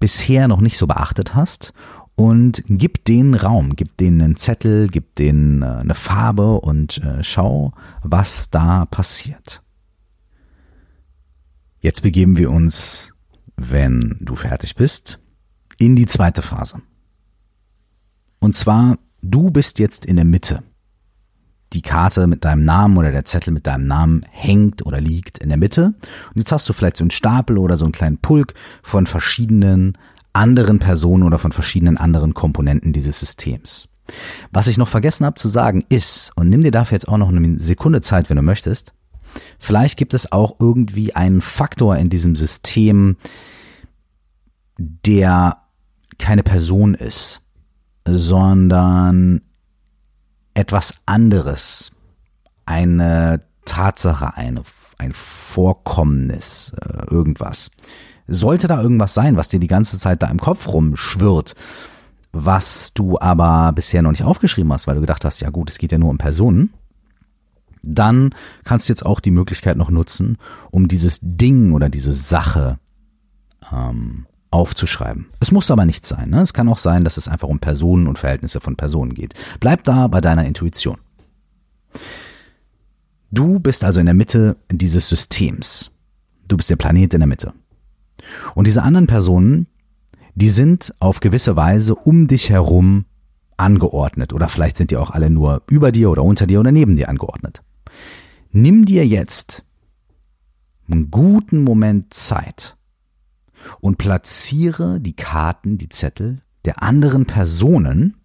Speaker 1: bisher noch nicht so beachtet hast und gib denen Raum, gib denen einen Zettel, gib denen äh, eine Farbe und äh, schau, was da passiert. Jetzt begeben wir uns, wenn du fertig bist, in die zweite Phase. Und zwar, du bist jetzt in der Mitte. Die Karte mit deinem Namen oder der Zettel mit deinem Namen hängt oder liegt in der Mitte. Und jetzt hast du vielleicht so einen Stapel oder so einen kleinen Pulk von verschiedenen anderen Personen oder von verschiedenen anderen Komponenten dieses Systems. Was ich noch vergessen habe zu sagen ist, und nimm dir dafür jetzt auch noch eine Sekunde Zeit, wenn du möchtest, vielleicht gibt es auch irgendwie einen Faktor in diesem System, der keine Person ist, sondern etwas anderes, eine Tatsache, eine, ein Vorkommnis, äh, irgendwas. Sollte da irgendwas sein, was dir die ganze Zeit da im Kopf rumschwirrt, was du aber bisher noch nicht aufgeschrieben hast, weil du gedacht hast, ja gut, es geht ja nur um Personen, dann kannst du jetzt auch die Möglichkeit noch nutzen, um dieses Ding oder diese Sache ähm, aufzuschreiben. Es muss aber nicht sein. Ne? Es kann auch sein, dass es einfach um Personen und Verhältnisse von Personen geht. Bleib da bei deiner Intuition. Du bist also in der Mitte dieses Systems. Du bist der Planet in der Mitte. Und diese anderen Personen, die sind auf gewisse Weise um dich herum angeordnet oder vielleicht sind die auch alle nur über dir oder unter dir oder neben dir angeordnet. Nimm dir jetzt einen guten Moment Zeit und platziere die Karten, die Zettel der anderen Personen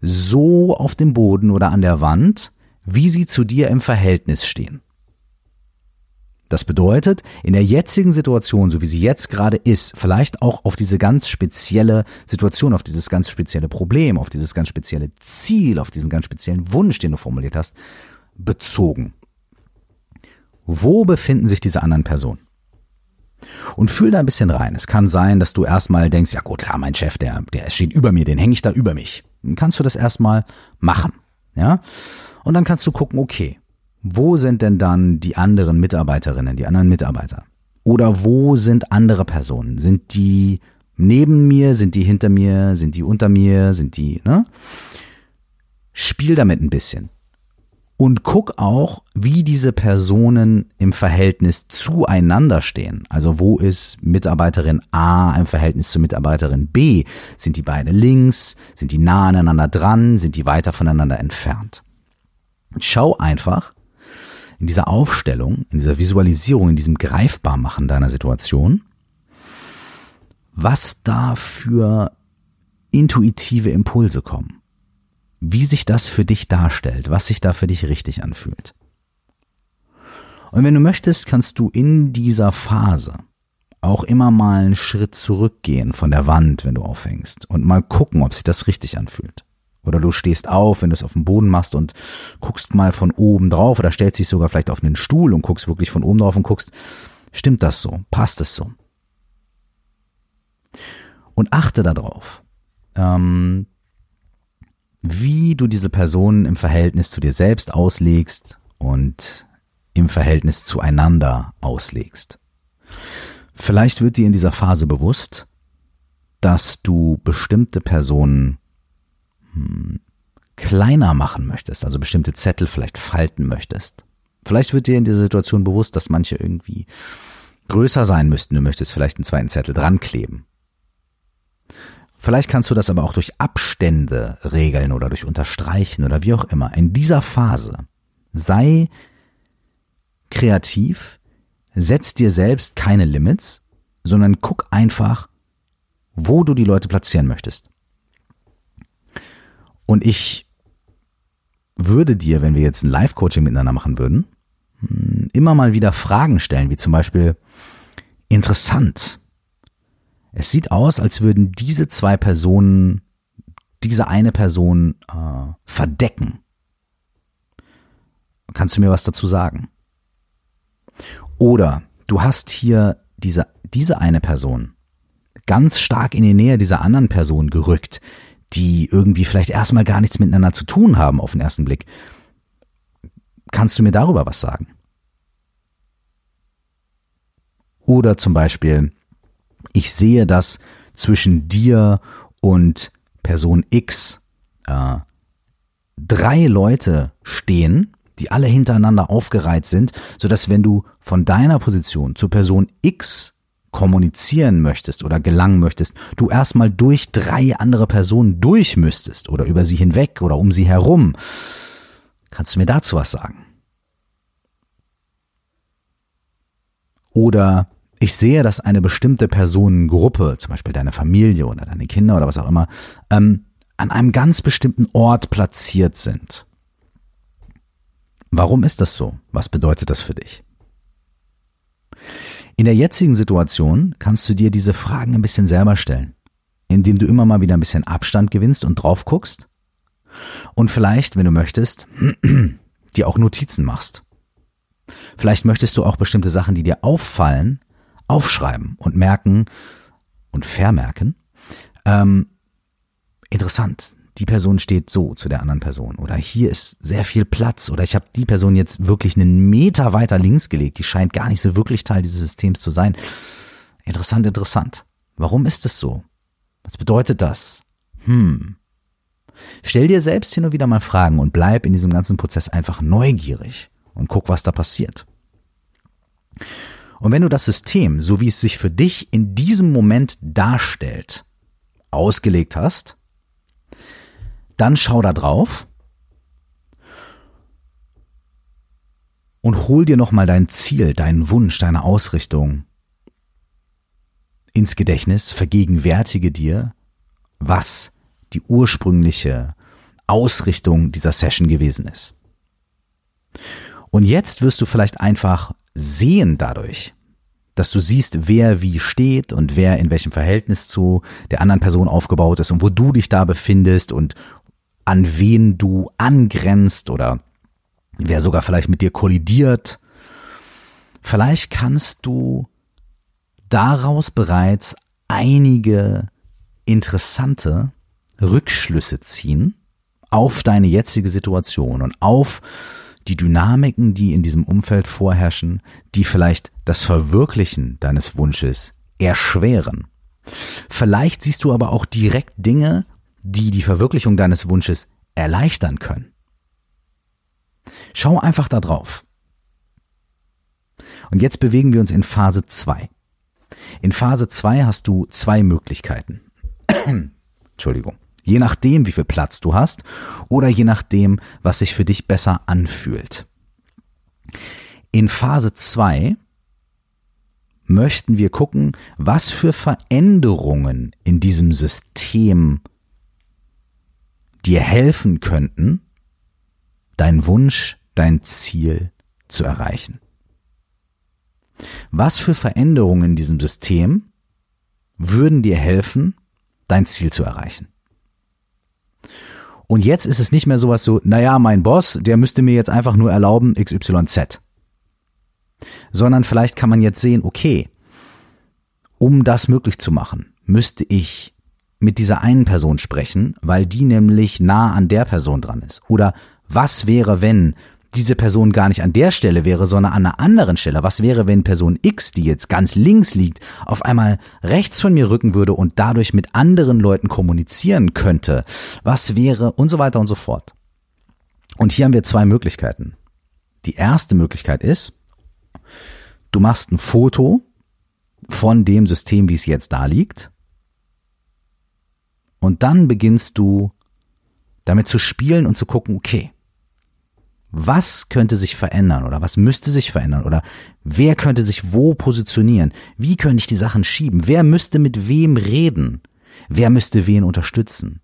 Speaker 1: so auf dem Boden oder an der Wand, wie sie zu dir im Verhältnis stehen. Das bedeutet, in der jetzigen Situation, so wie sie jetzt gerade ist, vielleicht auch auf diese ganz spezielle Situation, auf dieses ganz spezielle Problem, auf dieses ganz spezielle Ziel, auf diesen ganz speziellen Wunsch, den du formuliert hast, bezogen. Wo befinden sich diese anderen Personen? Und fühl da ein bisschen rein. Es kann sein, dass du erstmal denkst, ja gut, klar, mein Chef, der, der steht über mir, den hänge ich da über mich. Dann kannst du das erstmal machen. Ja? Und dann kannst du gucken, okay, wo sind denn dann die anderen Mitarbeiterinnen, die anderen Mitarbeiter? Oder wo sind andere Personen? Sind die neben mir? Sind die hinter mir? Sind die unter mir? Sind die, ne? Spiel damit ein bisschen. Und guck auch, wie diese Personen im Verhältnis zueinander stehen. Also wo ist Mitarbeiterin A im Verhältnis zu Mitarbeiterin B? Sind die beide links? Sind die nah aneinander dran? Sind die weiter voneinander entfernt? Schau einfach, in dieser Aufstellung, in dieser Visualisierung, in diesem Greifbarmachen deiner Situation, was da für intuitive Impulse kommen. Wie sich das für dich darstellt, was sich da für dich richtig anfühlt. Und wenn du möchtest, kannst du in dieser Phase auch immer mal einen Schritt zurückgehen von der Wand, wenn du aufhängst und mal gucken, ob sich das richtig anfühlt. Oder du stehst auf, wenn du es auf dem Boden machst und guckst mal von oben drauf oder stellst dich sogar vielleicht auf einen Stuhl und guckst wirklich von oben drauf und guckst, stimmt das so? Passt es so? Und achte darauf, ähm, wie du diese Person im Verhältnis zu dir selbst auslegst und im Verhältnis zueinander auslegst. Vielleicht wird dir in dieser Phase bewusst, dass du bestimmte Personen kleiner machen möchtest, also bestimmte Zettel vielleicht falten möchtest. Vielleicht wird dir in dieser Situation bewusst, dass manche irgendwie größer sein müssten. Du möchtest vielleicht einen zweiten Zettel dran kleben. Vielleicht kannst du das aber auch durch Abstände regeln oder durch Unterstreichen oder wie auch immer. In dieser Phase sei kreativ, setz dir selbst keine Limits, sondern guck einfach, wo du die Leute platzieren möchtest. Und ich würde dir, wenn wir jetzt ein Live-Coaching miteinander machen würden, hm, immer mal wieder Fragen stellen, wie zum Beispiel, interessant. Es sieht aus, als würden diese zwei Personen diese eine Person äh, verdecken. Kannst du mir was dazu sagen? Oder du hast hier diese, diese eine Person ganz stark in die Nähe dieser anderen Person gerückt, die irgendwie vielleicht erstmal gar nichts miteinander zu tun haben auf den ersten Blick. Kannst du mir darüber was sagen? Oder zum Beispiel, ich sehe, dass zwischen dir und Person X äh, drei Leute stehen, die alle hintereinander aufgereiht sind, so dass wenn du von deiner Position zur Person X kommunizieren möchtest oder gelangen möchtest, du erstmal durch drei andere Personen durch müsstest oder über sie hinweg oder um sie herum. Kannst du mir dazu was sagen? Oder ich sehe, dass eine bestimmte Personengruppe, zum Beispiel deine Familie oder deine Kinder oder was auch immer, ähm, an einem ganz bestimmten Ort platziert sind. Warum ist das so? Was bedeutet das für dich? In der jetzigen Situation kannst du dir diese Fragen ein bisschen selber stellen, indem du immer mal wieder ein bisschen Abstand gewinnst und drauf guckst und vielleicht, wenn du möchtest, dir auch Notizen machst. Vielleicht möchtest du auch bestimmte Sachen, die dir auffallen, aufschreiben und merken und vermerken. Ähm, interessant, die Person steht so zu der anderen Person oder hier ist sehr viel Platz oder ich habe die Person jetzt wirklich einen Meter weiter links gelegt, die scheint gar nicht so wirklich Teil dieses Systems zu sein. Interessant, interessant. Warum ist es so? Was bedeutet das? Hm. Stell dir selbst hin und wieder mal Fragen und bleib in diesem ganzen Prozess einfach neugierig und guck, was da passiert. Und wenn du das System, so wie es sich für dich in diesem Moment darstellt, ausgelegt hast, dann schau da drauf und hol dir nochmal dein Ziel, deinen Wunsch, deine Ausrichtung ins Gedächtnis, vergegenwärtige dir, was die ursprüngliche Ausrichtung dieser Session gewesen ist. Und jetzt wirst du vielleicht einfach sehen dadurch, dass du siehst, wer wie steht und wer in welchem Verhältnis zu der anderen Person aufgebaut ist und wo du dich da befindest und an wen du angrenzt oder wer sogar vielleicht mit dir kollidiert. Vielleicht kannst du daraus bereits einige interessante Rückschlüsse ziehen auf deine jetzige Situation und auf die Dynamiken, die in diesem Umfeld vorherrschen, die vielleicht das Verwirklichen deines Wunsches erschweren. Vielleicht siehst du aber auch direkt Dinge, die die Verwirklichung deines Wunsches erleichtern können. Schau einfach da drauf. Und jetzt bewegen wir uns in Phase 2. In Phase 2 hast du zwei Möglichkeiten. Entschuldigung. Je nachdem, wie viel Platz du hast oder je nachdem, was sich für dich besser anfühlt. In Phase 2 möchten wir gucken, was für Veränderungen in diesem System dir helfen könnten, dein Wunsch, dein Ziel zu erreichen. Was für Veränderungen in diesem System würden dir helfen, dein Ziel zu erreichen? Und jetzt ist es nicht mehr sowas so, naja, mein Boss, der müsste mir jetzt einfach nur erlauben XYZ. Sondern vielleicht kann man jetzt sehen, okay, um das möglich zu machen, müsste ich mit dieser einen Person sprechen, weil die nämlich nah an der Person dran ist? Oder was wäre, wenn diese Person gar nicht an der Stelle wäre, sondern an einer anderen Stelle? Was wäre, wenn Person X, die jetzt ganz links liegt, auf einmal rechts von mir rücken würde und dadurch mit anderen Leuten kommunizieren könnte? Was wäre und so weiter und so fort. Und hier haben wir zwei Möglichkeiten. Die erste Möglichkeit ist, du machst ein Foto von dem System, wie es jetzt da liegt, und dann beginnst du damit zu spielen und zu gucken, okay, was könnte sich verändern oder was müsste sich verändern oder wer könnte sich wo positionieren? Wie könnte ich die Sachen schieben? Wer müsste mit wem reden? Wer müsste wen unterstützen?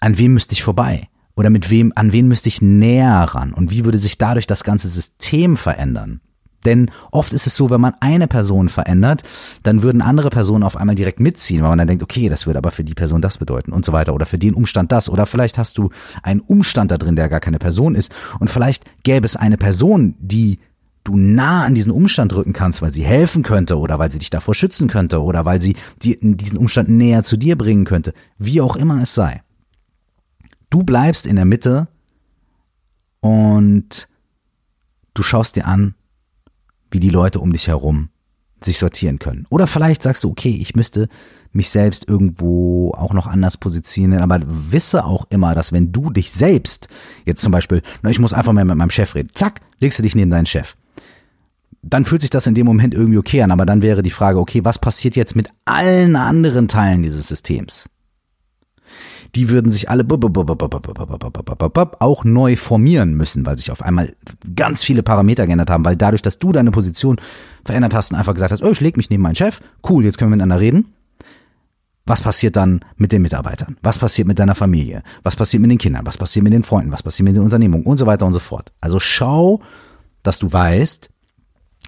Speaker 1: An wem müsste ich vorbei? Oder mit wem, an wen müsste ich näher ran? Und wie würde sich dadurch das ganze System verändern? Denn oft ist es so, wenn man eine Person verändert, dann würden andere Personen auf einmal direkt mitziehen, weil man dann denkt, okay, das würde aber für die Person das bedeuten und so weiter oder für den Umstand das oder vielleicht hast du einen Umstand da drin, der gar keine Person ist und vielleicht gäbe es eine Person, die du nah an diesen Umstand rücken kannst, weil sie helfen könnte oder weil sie dich davor schützen könnte oder weil sie diesen Umstand näher zu dir bringen könnte, wie auch immer es sei. Du bleibst in der Mitte und du schaust dir an, wie die Leute um dich herum sich sortieren können. Oder vielleicht sagst du, okay, ich müsste mich selbst irgendwo auch noch anders positionieren, aber wisse auch immer, dass wenn du dich selbst, jetzt zum Beispiel, na, ich muss einfach mal mit meinem Chef reden, zack, legst du dich neben deinen Chef. Dann fühlt sich das in dem Moment irgendwie okay an, aber dann wäre die Frage, okay, was passiert jetzt mit allen anderen Teilen dieses Systems? Die würden sich alle auch neu formieren müssen, weil sich auf einmal ganz viele Parameter geändert haben, weil dadurch, dass du deine Position verändert hast und einfach gesagt hast, oh, ich leg mich neben meinen Chef, cool, jetzt können wir miteinander reden. Was passiert dann mit den Mitarbeitern? Was passiert mit deiner Familie? Was passiert mit den Kindern? Was passiert mit den Freunden? Was passiert mit den Unternehmungen? Und so weiter und so fort. Also schau, dass du weißt,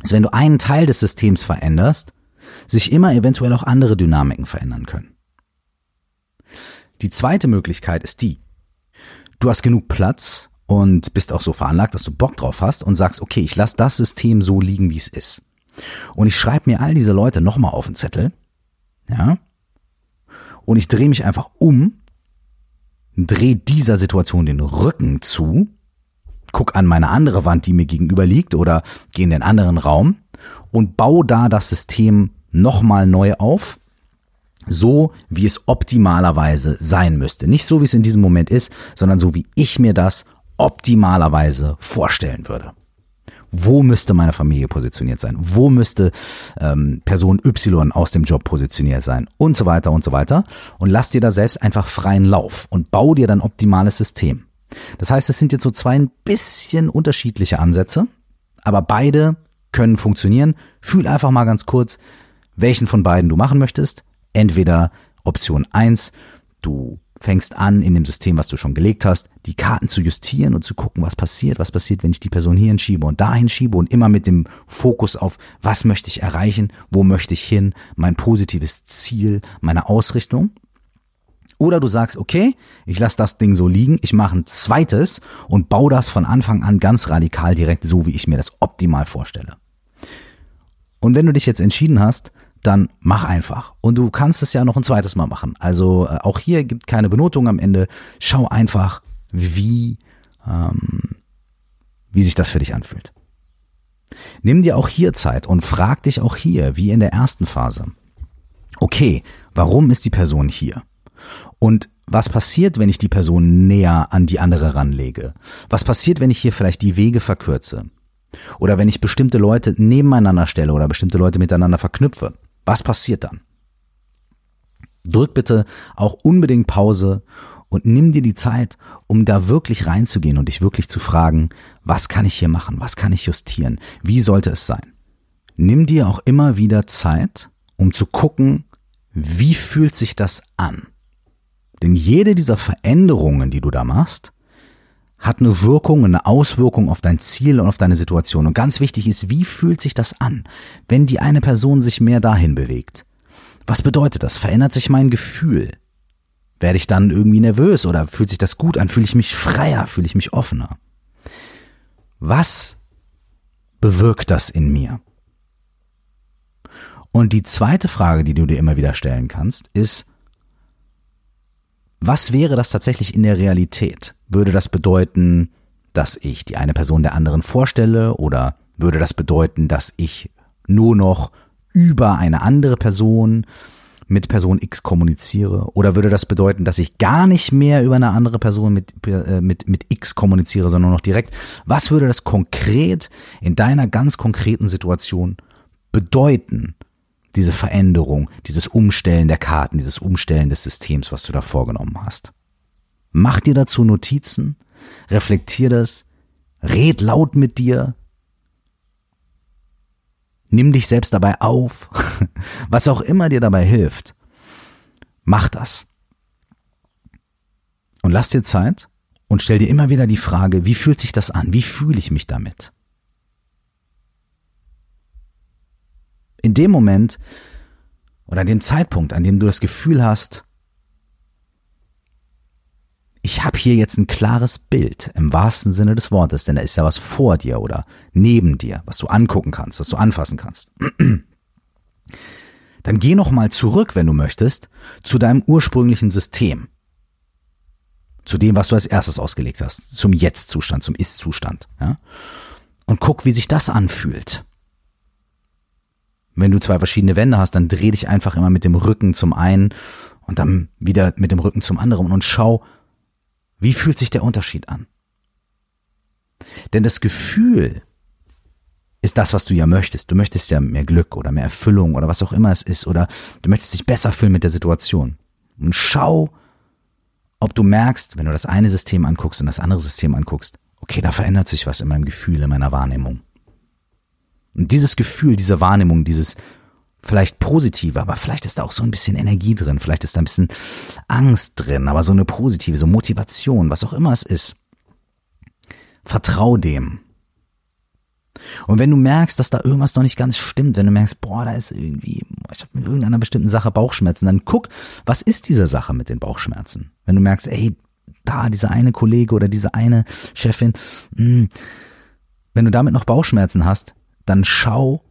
Speaker 1: dass wenn du einen Teil des Systems veränderst, sich immer eventuell auch andere Dynamiken verändern können. Die zweite Möglichkeit ist die, du hast genug Platz und bist auch so veranlagt, dass du Bock drauf hast und sagst, okay, ich lasse das System so liegen, wie es ist. Und ich schreibe mir all diese Leute nochmal auf den Zettel, ja, und ich drehe mich einfach um, drehe dieser Situation den Rücken zu, guck an meine andere Wand, die mir gegenüber liegt, oder gehe in den anderen Raum und baue da das System nochmal neu auf so, wie es optimalerweise sein müsste. Nicht so, wie es in diesem Moment ist, sondern so, wie ich mir das optimalerweise vorstellen würde. Wo müsste meine Familie positioniert sein? Wo müsste ähm, Person Y aus dem Job positioniert sein? Und so weiter und so weiter. Und lass dir da selbst einfach freien Lauf und bau dir dann optimales System. Das heißt, es sind jetzt so zwei ein bisschen unterschiedliche Ansätze, aber beide können funktionieren. Fühl einfach mal ganz kurz, welchen von beiden du machen möchtest. Entweder Option 1, du fängst an, in dem System, was du schon gelegt hast, die Karten zu justieren und zu gucken, was passiert, was passiert, wenn ich die Person hierhin schiebe und dahin schiebe und immer mit dem Fokus auf, was möchte ich erreichen, wo möchte ich hin, mein positives Ziel, meine Ausrichtung. Oder du sagst, okay, ich lasse das Ding so liegen, ich mache ein zweites und baue das von Anfang an ganz radikal direkt so, wie ich mir das optimal vorstelle. Und wenn du dich jetzt entschieden hast, dann mach einfach. Und du kannst es ja noch ein zweites Mal machen. Also äh, auch hier gibt keine Benotung am Ende. Schau einfach, wie, ähm, wie sich das für dich anfühlt. Nimm dir auch hier Zeit und frag dich auch hier, wie in der ersten Phase. Okay, warum ist die Person hier? Und was passiert, wenn ich die Person näher an die andere ranlege? Was passiert, wenn ich hier vielleicht die Wege verkürze? Oder wenn ich bestimmte Leute nebeneinander stelle oder bestimmte Leute miteinander verknüpfe? Was passiert dann? Drück bitte auch unbedingt Pause und nimm dir die Zeit, um da wirklich reinzugehen und dich wirklich zu fragen, was kann ich hier machen? Was kann ich justieren? Wie sollte es sein? Nimm dir auch immer wieder Zeit, um zu gucken, wie fühlt sich das an? Denn jede dieser Veränderungen, die du da machst, hat eine Wirkung, eine Auswirkung auf dein Ziel und auf deine Situation. Und ganz wichtig ist, wie fühlt sich das an, wenn die eine Person sich mehr dahin bewegt? Was bedeutet das? Verändert sich mein Gefühl? Werde ich dann irgendwie nervös oder fühlt sich das gut an? Fühle ich mich freier? Fühle ich mich offener? Was bewirkt das in mir? Und die zweite Frage, die du dir immer wieder stellen kannst, ist, was wäre das tatsächlich in der Realität? Würde das bedeuten, dass ich die eine Person der anderen vorstelle oder würde das bedeuten, dass ich nur noch über eine andere Person mit Person X kommuniziere? Oder würde das bedeuten, dass ich gar nicht mehr über eine andere Person mit, äh, mit, mit X kommuniziere, sondern noch direkt? Was würde das konkret in deiner ganz konkreten Situation bedeuten? Diese Veränderung, dieses Umstellen der Karten, dieses Umstellen des Systems, was du da vorgenommen hast. Mach dir dazu Notizen, reflektier das, red laut mit dir, nimm dich selbst dabei auf, was auch immer dir dabei hilft. Mach das. Und lass dir Zeit Und stell dir immer wieder die Frage, wie fühlt sich das an? Wie fühle ich mich damit? In dem Moment oder an dem Zeitpunkt, an dem du das Gefühl hast, ich habe hier jetzt ein klares Bild im wahrsten Sinne des Wortes, denn da ist ja was vor dir oder neben dir, was du angucken kannst, was du anfassen kannst. Dann geh noch mal zurück, wenn du möchtest, zu deinem ursprünglichen System. Zu dem, was du als erstes ausgelegt hast, zum Jetzt-Zustand, zum Ist-Zustand, ja? Und guck, wie sich das anfühlt. Wenn du zwei verschiedene Wände hast, dann dreh dich einfach immer mit dem Rücken zum einen und dann wieder mit dem Rücken zum anderen und schau, wie fühlt sich der Unterschied an? Denn das Gefühl ist das, was du ja möchtest. Du möchtest ja mehr Glück oder mehr Erfüllung oder was auch immer es ist oder du möchtest dich besser fühlen mit der Situation. Und schau, ob du merkst, wenn du das eine System anguckst und das andere System anguckst, okay, da verändert sich was in meinem Gefühl, in meiner Wahrnehmung. Und dieses Gefühl, diese Wahrnehmung, dieses vielleicht positive, aber vielleicht ist da auch so ein bisschen Energie drin, vielleicht ist da ein bisschen Angst drin, aber so eine positive, so Motivation, was auch immer es ist. Vertrau dem. Und wenn du merkst, dass da irgendwas noch nicht ganz stimmt, wenn du merkst, boah, da ist irgendwie, ich habe mit irgendeiner bestimmten Sache Bauchschmerzen, dann guck, was ist diese Sache mit den Bauchschmerzen? Wenn du merkst, ey, da dieser eine Kollege oder diese eine Chefin, mh, hm, wenn du damit noch Bauchschmerzen hast, dann schau,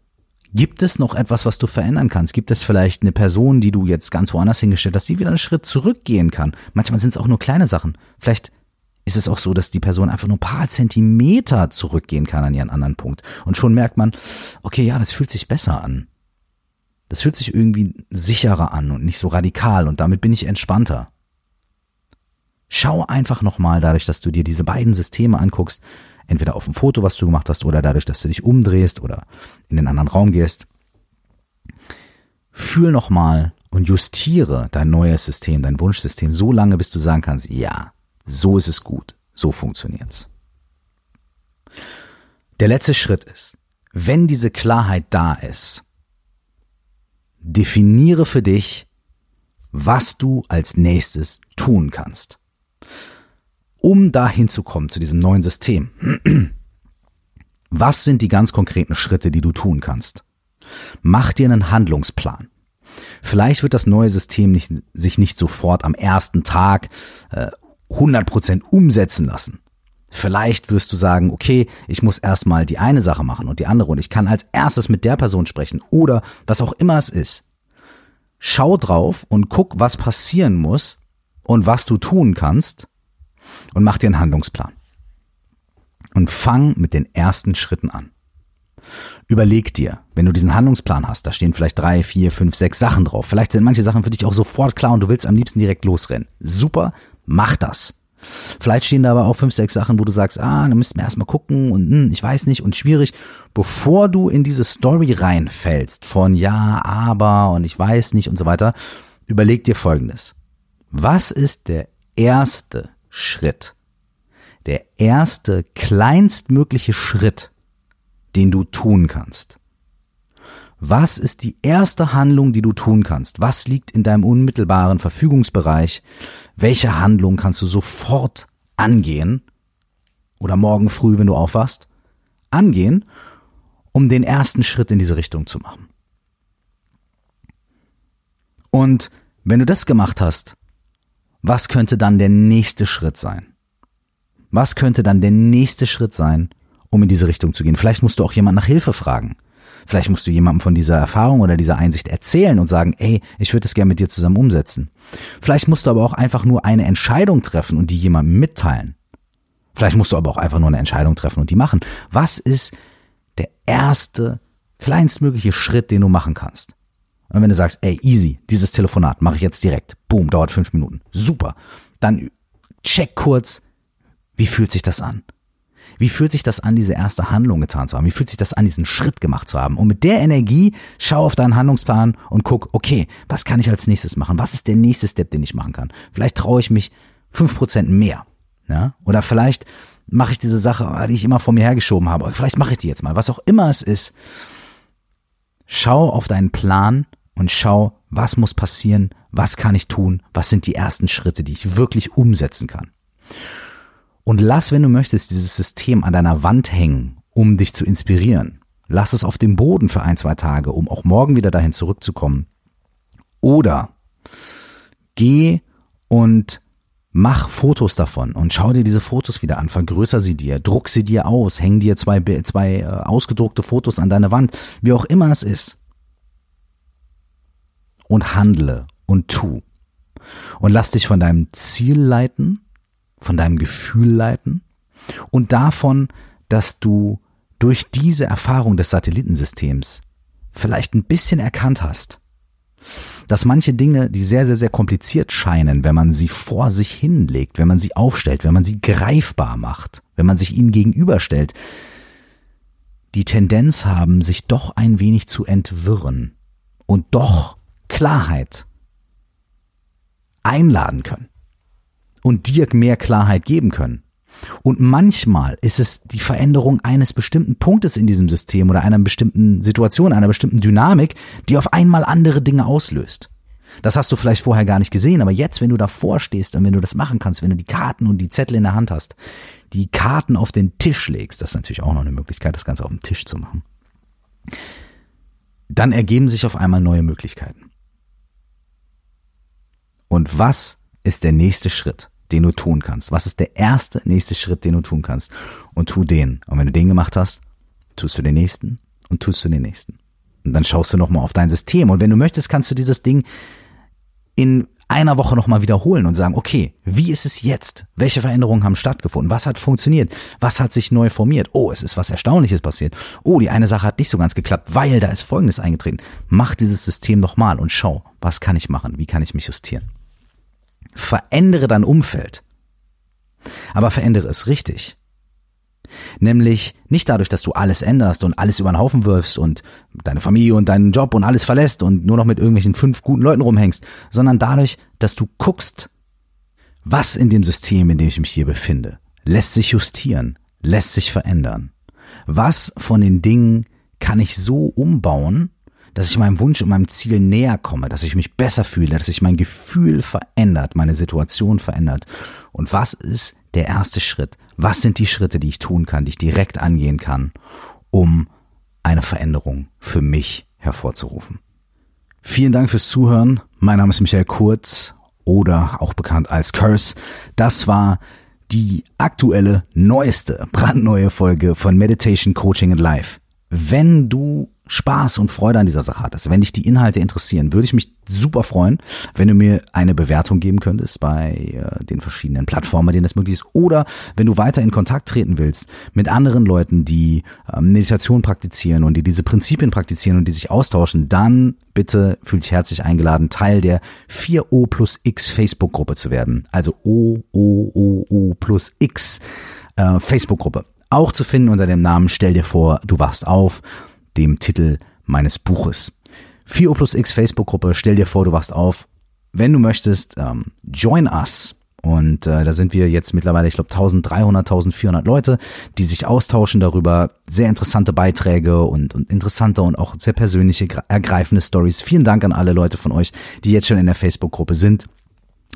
Speaker 1: Gibt es noch etwas, was du verändern kannst? Gibt es vielleicht eine Person, die du jetzt ganz woanders hingestellt hast, die wieder einen Schritt zurückgehen kann? Manchmal sind es auch nur kleine Sachen. Vielleicht ist es auch so, dass die Person einfach nur ein paar Zentimeter zurückgehen kann an ihren anderen Punkt. Und schon merkt man, okay, ja, das fühlt sich besser an. Das fühlt sich irgendwie sicherer an und nicht so radikal und damit bin ich entspannter. Schau einfach nochmal dadurch, dass du dir diese beiden Systeme anguckst, entweder auf dem Foto, was du gemacht hast, oder dadurch, dass du dich umdrehst oder in den anderen Raum gehst. Fühl nochmal und justiere dein neues System, dein Wunschsystem so lange, bis du sagen kannst, ja, so ist es gut, so funktioniert's. Der letzte Schritt ist, wenn diese Klarheit da ist, definiere für dich, was du als nächstes tun kannst um dahin zu kommen, zu diesem neuen System. Was sind die ganz konkreten Schritte, die du tun kannst? Mach dir einen Handlungsplan. Vielleicht wird das neue System nicht, sich nicht sofort am ersten Tag äh, 100% umsetzen lassen. Vielleicht wirst du sagen, okay, ich muss erstmal die eine Sache machen und die andere und ich kann als erstes mit der Person sprechen oder was auch immer es ist. Schau drauf und guck, was passieren muss und was du tun kannst, und mach dir einen Handlungsplan. Und fang mit den ersten Schritten an. Überleg dir, wenn du diesen Handlungsplan hast, da stehen vielleicht drei, vier, fünf, sechs Sachen drauf. Vielleicht sind manche Sachen für dich auch sofort klar und du willst am liebsten direkt losrennen. Super, mach das. Vielleicht stehen da aber auch fünf, sechs Sachen, wo du sagst, ah, da müssten wir erstmal gucken und hm, ich weiß nicht und schwierig. Bevor du in diese Story reinfällst von ja, aber und ich weiß nicht und so weiter, überleg dir folgendes. Was ist der erste Schritt. Der erste kleinstmögliche Schritt, den du tun kannst. Was ist die erste Handlung, die du tun kannst? Was liegt in deinem unmittelbaren Verfügungsbereich? Welche Handlung kannst du sofort angehen? Oder morgen früh, wenn du aufwachst? Angehen, um den ersten Schritt in diese Richtung zu machen. Und wenn du das gemacht hast, was könnte dann der nächste Schritt sein? Was könnte dann der nächste Schritt sein, um in diese Richtung zu gehen? Vielleicht musst du auch jemand nach Hilfe fragen. Vielleicht musst du jemandem von dieser Erfahrung oder dieser Einsicht erzählen und sagen, ey, ich würde es gerne mit dir zusammen umsetzen. Vielleicht musst du aber auch einfach nur eine Entscheidung treffen und die jemandem mitteilen. Vielleicht musst du aber auch einfach nur eine Entscheidung treffen und die machen. Was ist der erste, kleinstmögliche Schritt, den du machen kannst? Und wenn du sagst, ey, easy, dieses Telefonat mache ich jetzt direkt, boom, dauert fünf Minuten, super, dann check kurz, wie fühlt sich das an? Wie fühlt sich das an, diese erste Handlung getan zu haben? Wie fühlt sich das an, diesen Schritt gemacht zu haben? Und mit der Energie schau auf deinen Handlungsplan und guck, okay, was kann ich als nächstes machen? Was ist der nächste Step, den ich machen kann? Vielleicht traue ich mich fünf Prozent mehr. Ja? Oder vielleicht mache ich diese Sache, die ich immer vor mir hergeschoben habe. Vielleicht mache ich die jetzt mal. Was auch immer es ist. Schau auf deinen Plan und schau, was muss passieren, was kann ich tun, was sind die ersten Schritte, die ich wirklich umsetzen kann. Und lass, wenn du möchtest, dieses System an deiner Wand hängen, um dich zu inspirieren. Lass es auf dem Boden für ein, zwei Tage, um auch morgen wieder dahin zurückzukommen. Oder geh und mach Fotos davon und schau dir diese Fotos wieder an, vergrößer sie dir, druck sie dir aus, häng dir zwei, zwei äh, ausgedruckte Fotos an deine Wand, wie auch immer es ist. Und handle und tu. Und lass dich von deinem Ziel leiten, von deinem Gefühl leiten und davon, dass du durch diese Erfahrung des Satellitensystems vielleicht ein bisschen erkannt hast, dass manche Dinge, die sehr, sehr, sehr kompliziert scheinen, wenn man sie vor sich hinlegt, wenn man sie aufstellt, wenn man sie greifbar macht, wenn man sich ihnen gegenüberstellt, die Tendenz haben, sich doch ein wenig zu entwirren und doch Klarheit einladen können und dir mehr Klarheit geben können. Und manchmal ist es die Veränderung eines bestimmten Punktes in diesem System oder einer bestimmten Situation, einer bestimmten Dynamik, die auf einmal andere Dinge auslöst. Das hast du vielleicht vorher gar nicht gesehen, aber jetzt, wenn du davor stehst und wenn du das machen kannst, wenn du die Karten und die Zettel in der Hand hast, die Karten auf den Tisch legst, das ist natürlich auch noch eine Möglichkeit, das Ganze auf dem Tisch zu machen, dann ergeben sich auf einmal neue Möglichkeiten. Und was ist der nächste Schritt? den du tun kannst? Was ist der erste nächste Schritt, den du tun kannst? Und tu den. Und wenn du den gemacht hast, tust du den nächsten und tust du den nächsten. Und dann schaust du nochmal auf dein System. Und wenn du möchtest, kannst du dieses Ding in einer Woche nochmal wiederholen und sagen, okay, wie ist es jetzt? Welche Veränderungen haben stattgefunden? Was hat funktioniert? Was hat sich neu formiert? Oh, es ist was Erstaunliches passiert. Oh, die eine Sache hat nicht so ganz geklappt, weil da ist Folgendes eingetreten. Mach dieses System nochmal und schau, was kann ich machen? Wie kann ich mich justieren? Verändere dein Umfeld. Aber verändere es richtig. Nämlich nicht dadurch, dass du alles änderst und alles über den Haufen wirfst und deine Familie und deinen Job und alles verlässt und nur noch mit irgendwelchen fünf guten Leuten rumhängst, sondern dadurch, dass du guckst, was in dem System, in dem ich mich hier befinde, lässt sich justieren, lässt sich verändern. Was von den Dingen kann ich so umbauen, dass ich meinem Wunsch und meinem Ziel näher komme, dass ich mich besser fühle, dass sich mein Gefühl verändert, meine Situation verändert. Und was ist der erste Schritt? Was sind die Schritte, die ich tun kann, die ich direkt angehen kann, um eine Veränderung für mich hervorzurufen? Vielen Dank fürs Zuhören. Mein Name ist Michael Kurz oder auch bekannt als Curse. Das war die aktuelle, neueste, brandneue Folge von Meditation Coaching and Life. Wenn du Spaß und Freude an dieser Sache hattest, wenn dich die Inhalte interessieren, würde ich mich super freuen, wenn du mir eine Bewertung geben könntest bei äh, den verschiedenen Plattformen, denen das möglich ist. Oder wenn du weiter in Kontakt treten willst mit anderen Leuten, die äh, Meditation praktizieren und die diese Prinzipien praktizieren und die sich austauschen, dann bitte fühl dich herzlich eingeladen, Teil der 4O plus X Facebook-Gruppe zu werden. Also O, O, O, O plus X äh, Facebook-Gruppe. Auch zu finden unter dem Namen Stell dir vor, du wachst auf dem Titel meines Buches. 4O plus X Facebook-Gruppe, stell dir vor, du wachst auf. Wenn du möchtest, ähm, join us. Und äh, da sind wir jetzt mittlerweile, ich glaube, 1300, 1400 Leute, die sich austauschen darüber. Sehr interessante Beiträge und, und interessante und auch sehr persönliche, ergreifende Stories. Vielen Dank an alle Leute von euch, die jetzt schon in der Facebook-Gruppe sind.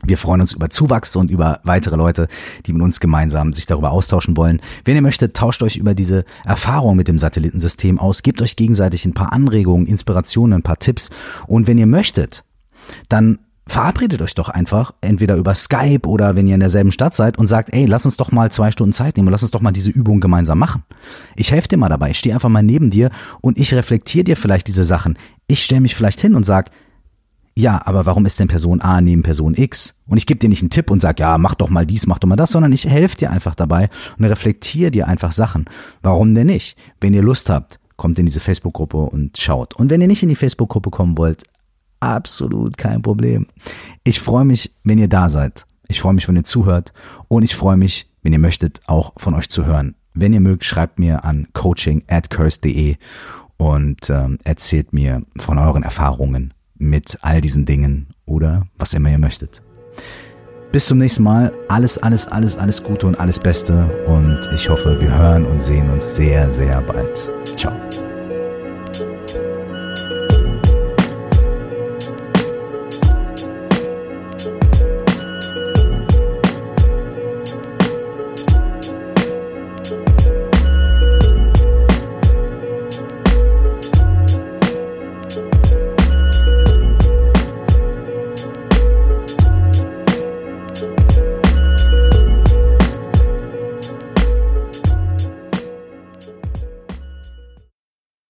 Speaker 1: Wir freuen uns über Zuwachs und über weitere Leute, die mit uns gemeinsam sich darüber austauschen wollen. Wenn ihr möchtet, tauscht euch über diese Erfahrung mit dem Satellitensystem aus, gebt euch gegenseitig ein paar Anregungen, Inspirationen, ein paar Tipps. Und wenn ihr möchtet, dann verabredet euch doch einfach, entweder über Skype oder wenn ihr in derselben Stadt seid und sagt, ey, lass uns doch mal zwei Stunden Zeit nehmen und lass uns doch mal diese Übung gemeinsam machen. Ich helfe dir mal dabei, ich stehe einfach mal neben dir und ich reflektiere dir vielleicht diese Sachen. Ich stelle mich vielleicht hin und sag, ja, aber warum ist denn Person A neben Person X? Und ich gebe dir nicht einen Tipp und sag, ja, mach doch mal dies, mach doch mal das, sondern ich helfe dir einfach dabei und reflektiere dir einfach Sachen. Warum denn nicht? Wenn ihr Lust habt, kommt in diese Facebook-Gruppe und schaut. Und wenn ihr nicht in die Facebook-Gruppe kommen wollt, absolut kein Problem. Ich freue mich, wenn ihr da seid. Ich freue mich, wenn ihr zuhört und ich freue mich, wenn ihr möchtet, auch von euch zu hören. Wenn ihr mögt, schreibt mir an coaching at curse.de und ähm, erzählt mir von euren Erfahrungen mit all diesen Dingen oder was immer ihr möchtet. Bis zum nächsten Mal. Alles, alles, alles, alles Gute und alles Beste. Und ich hoffe, wir hören und sehen uns sehr, sehr bald. Ciao.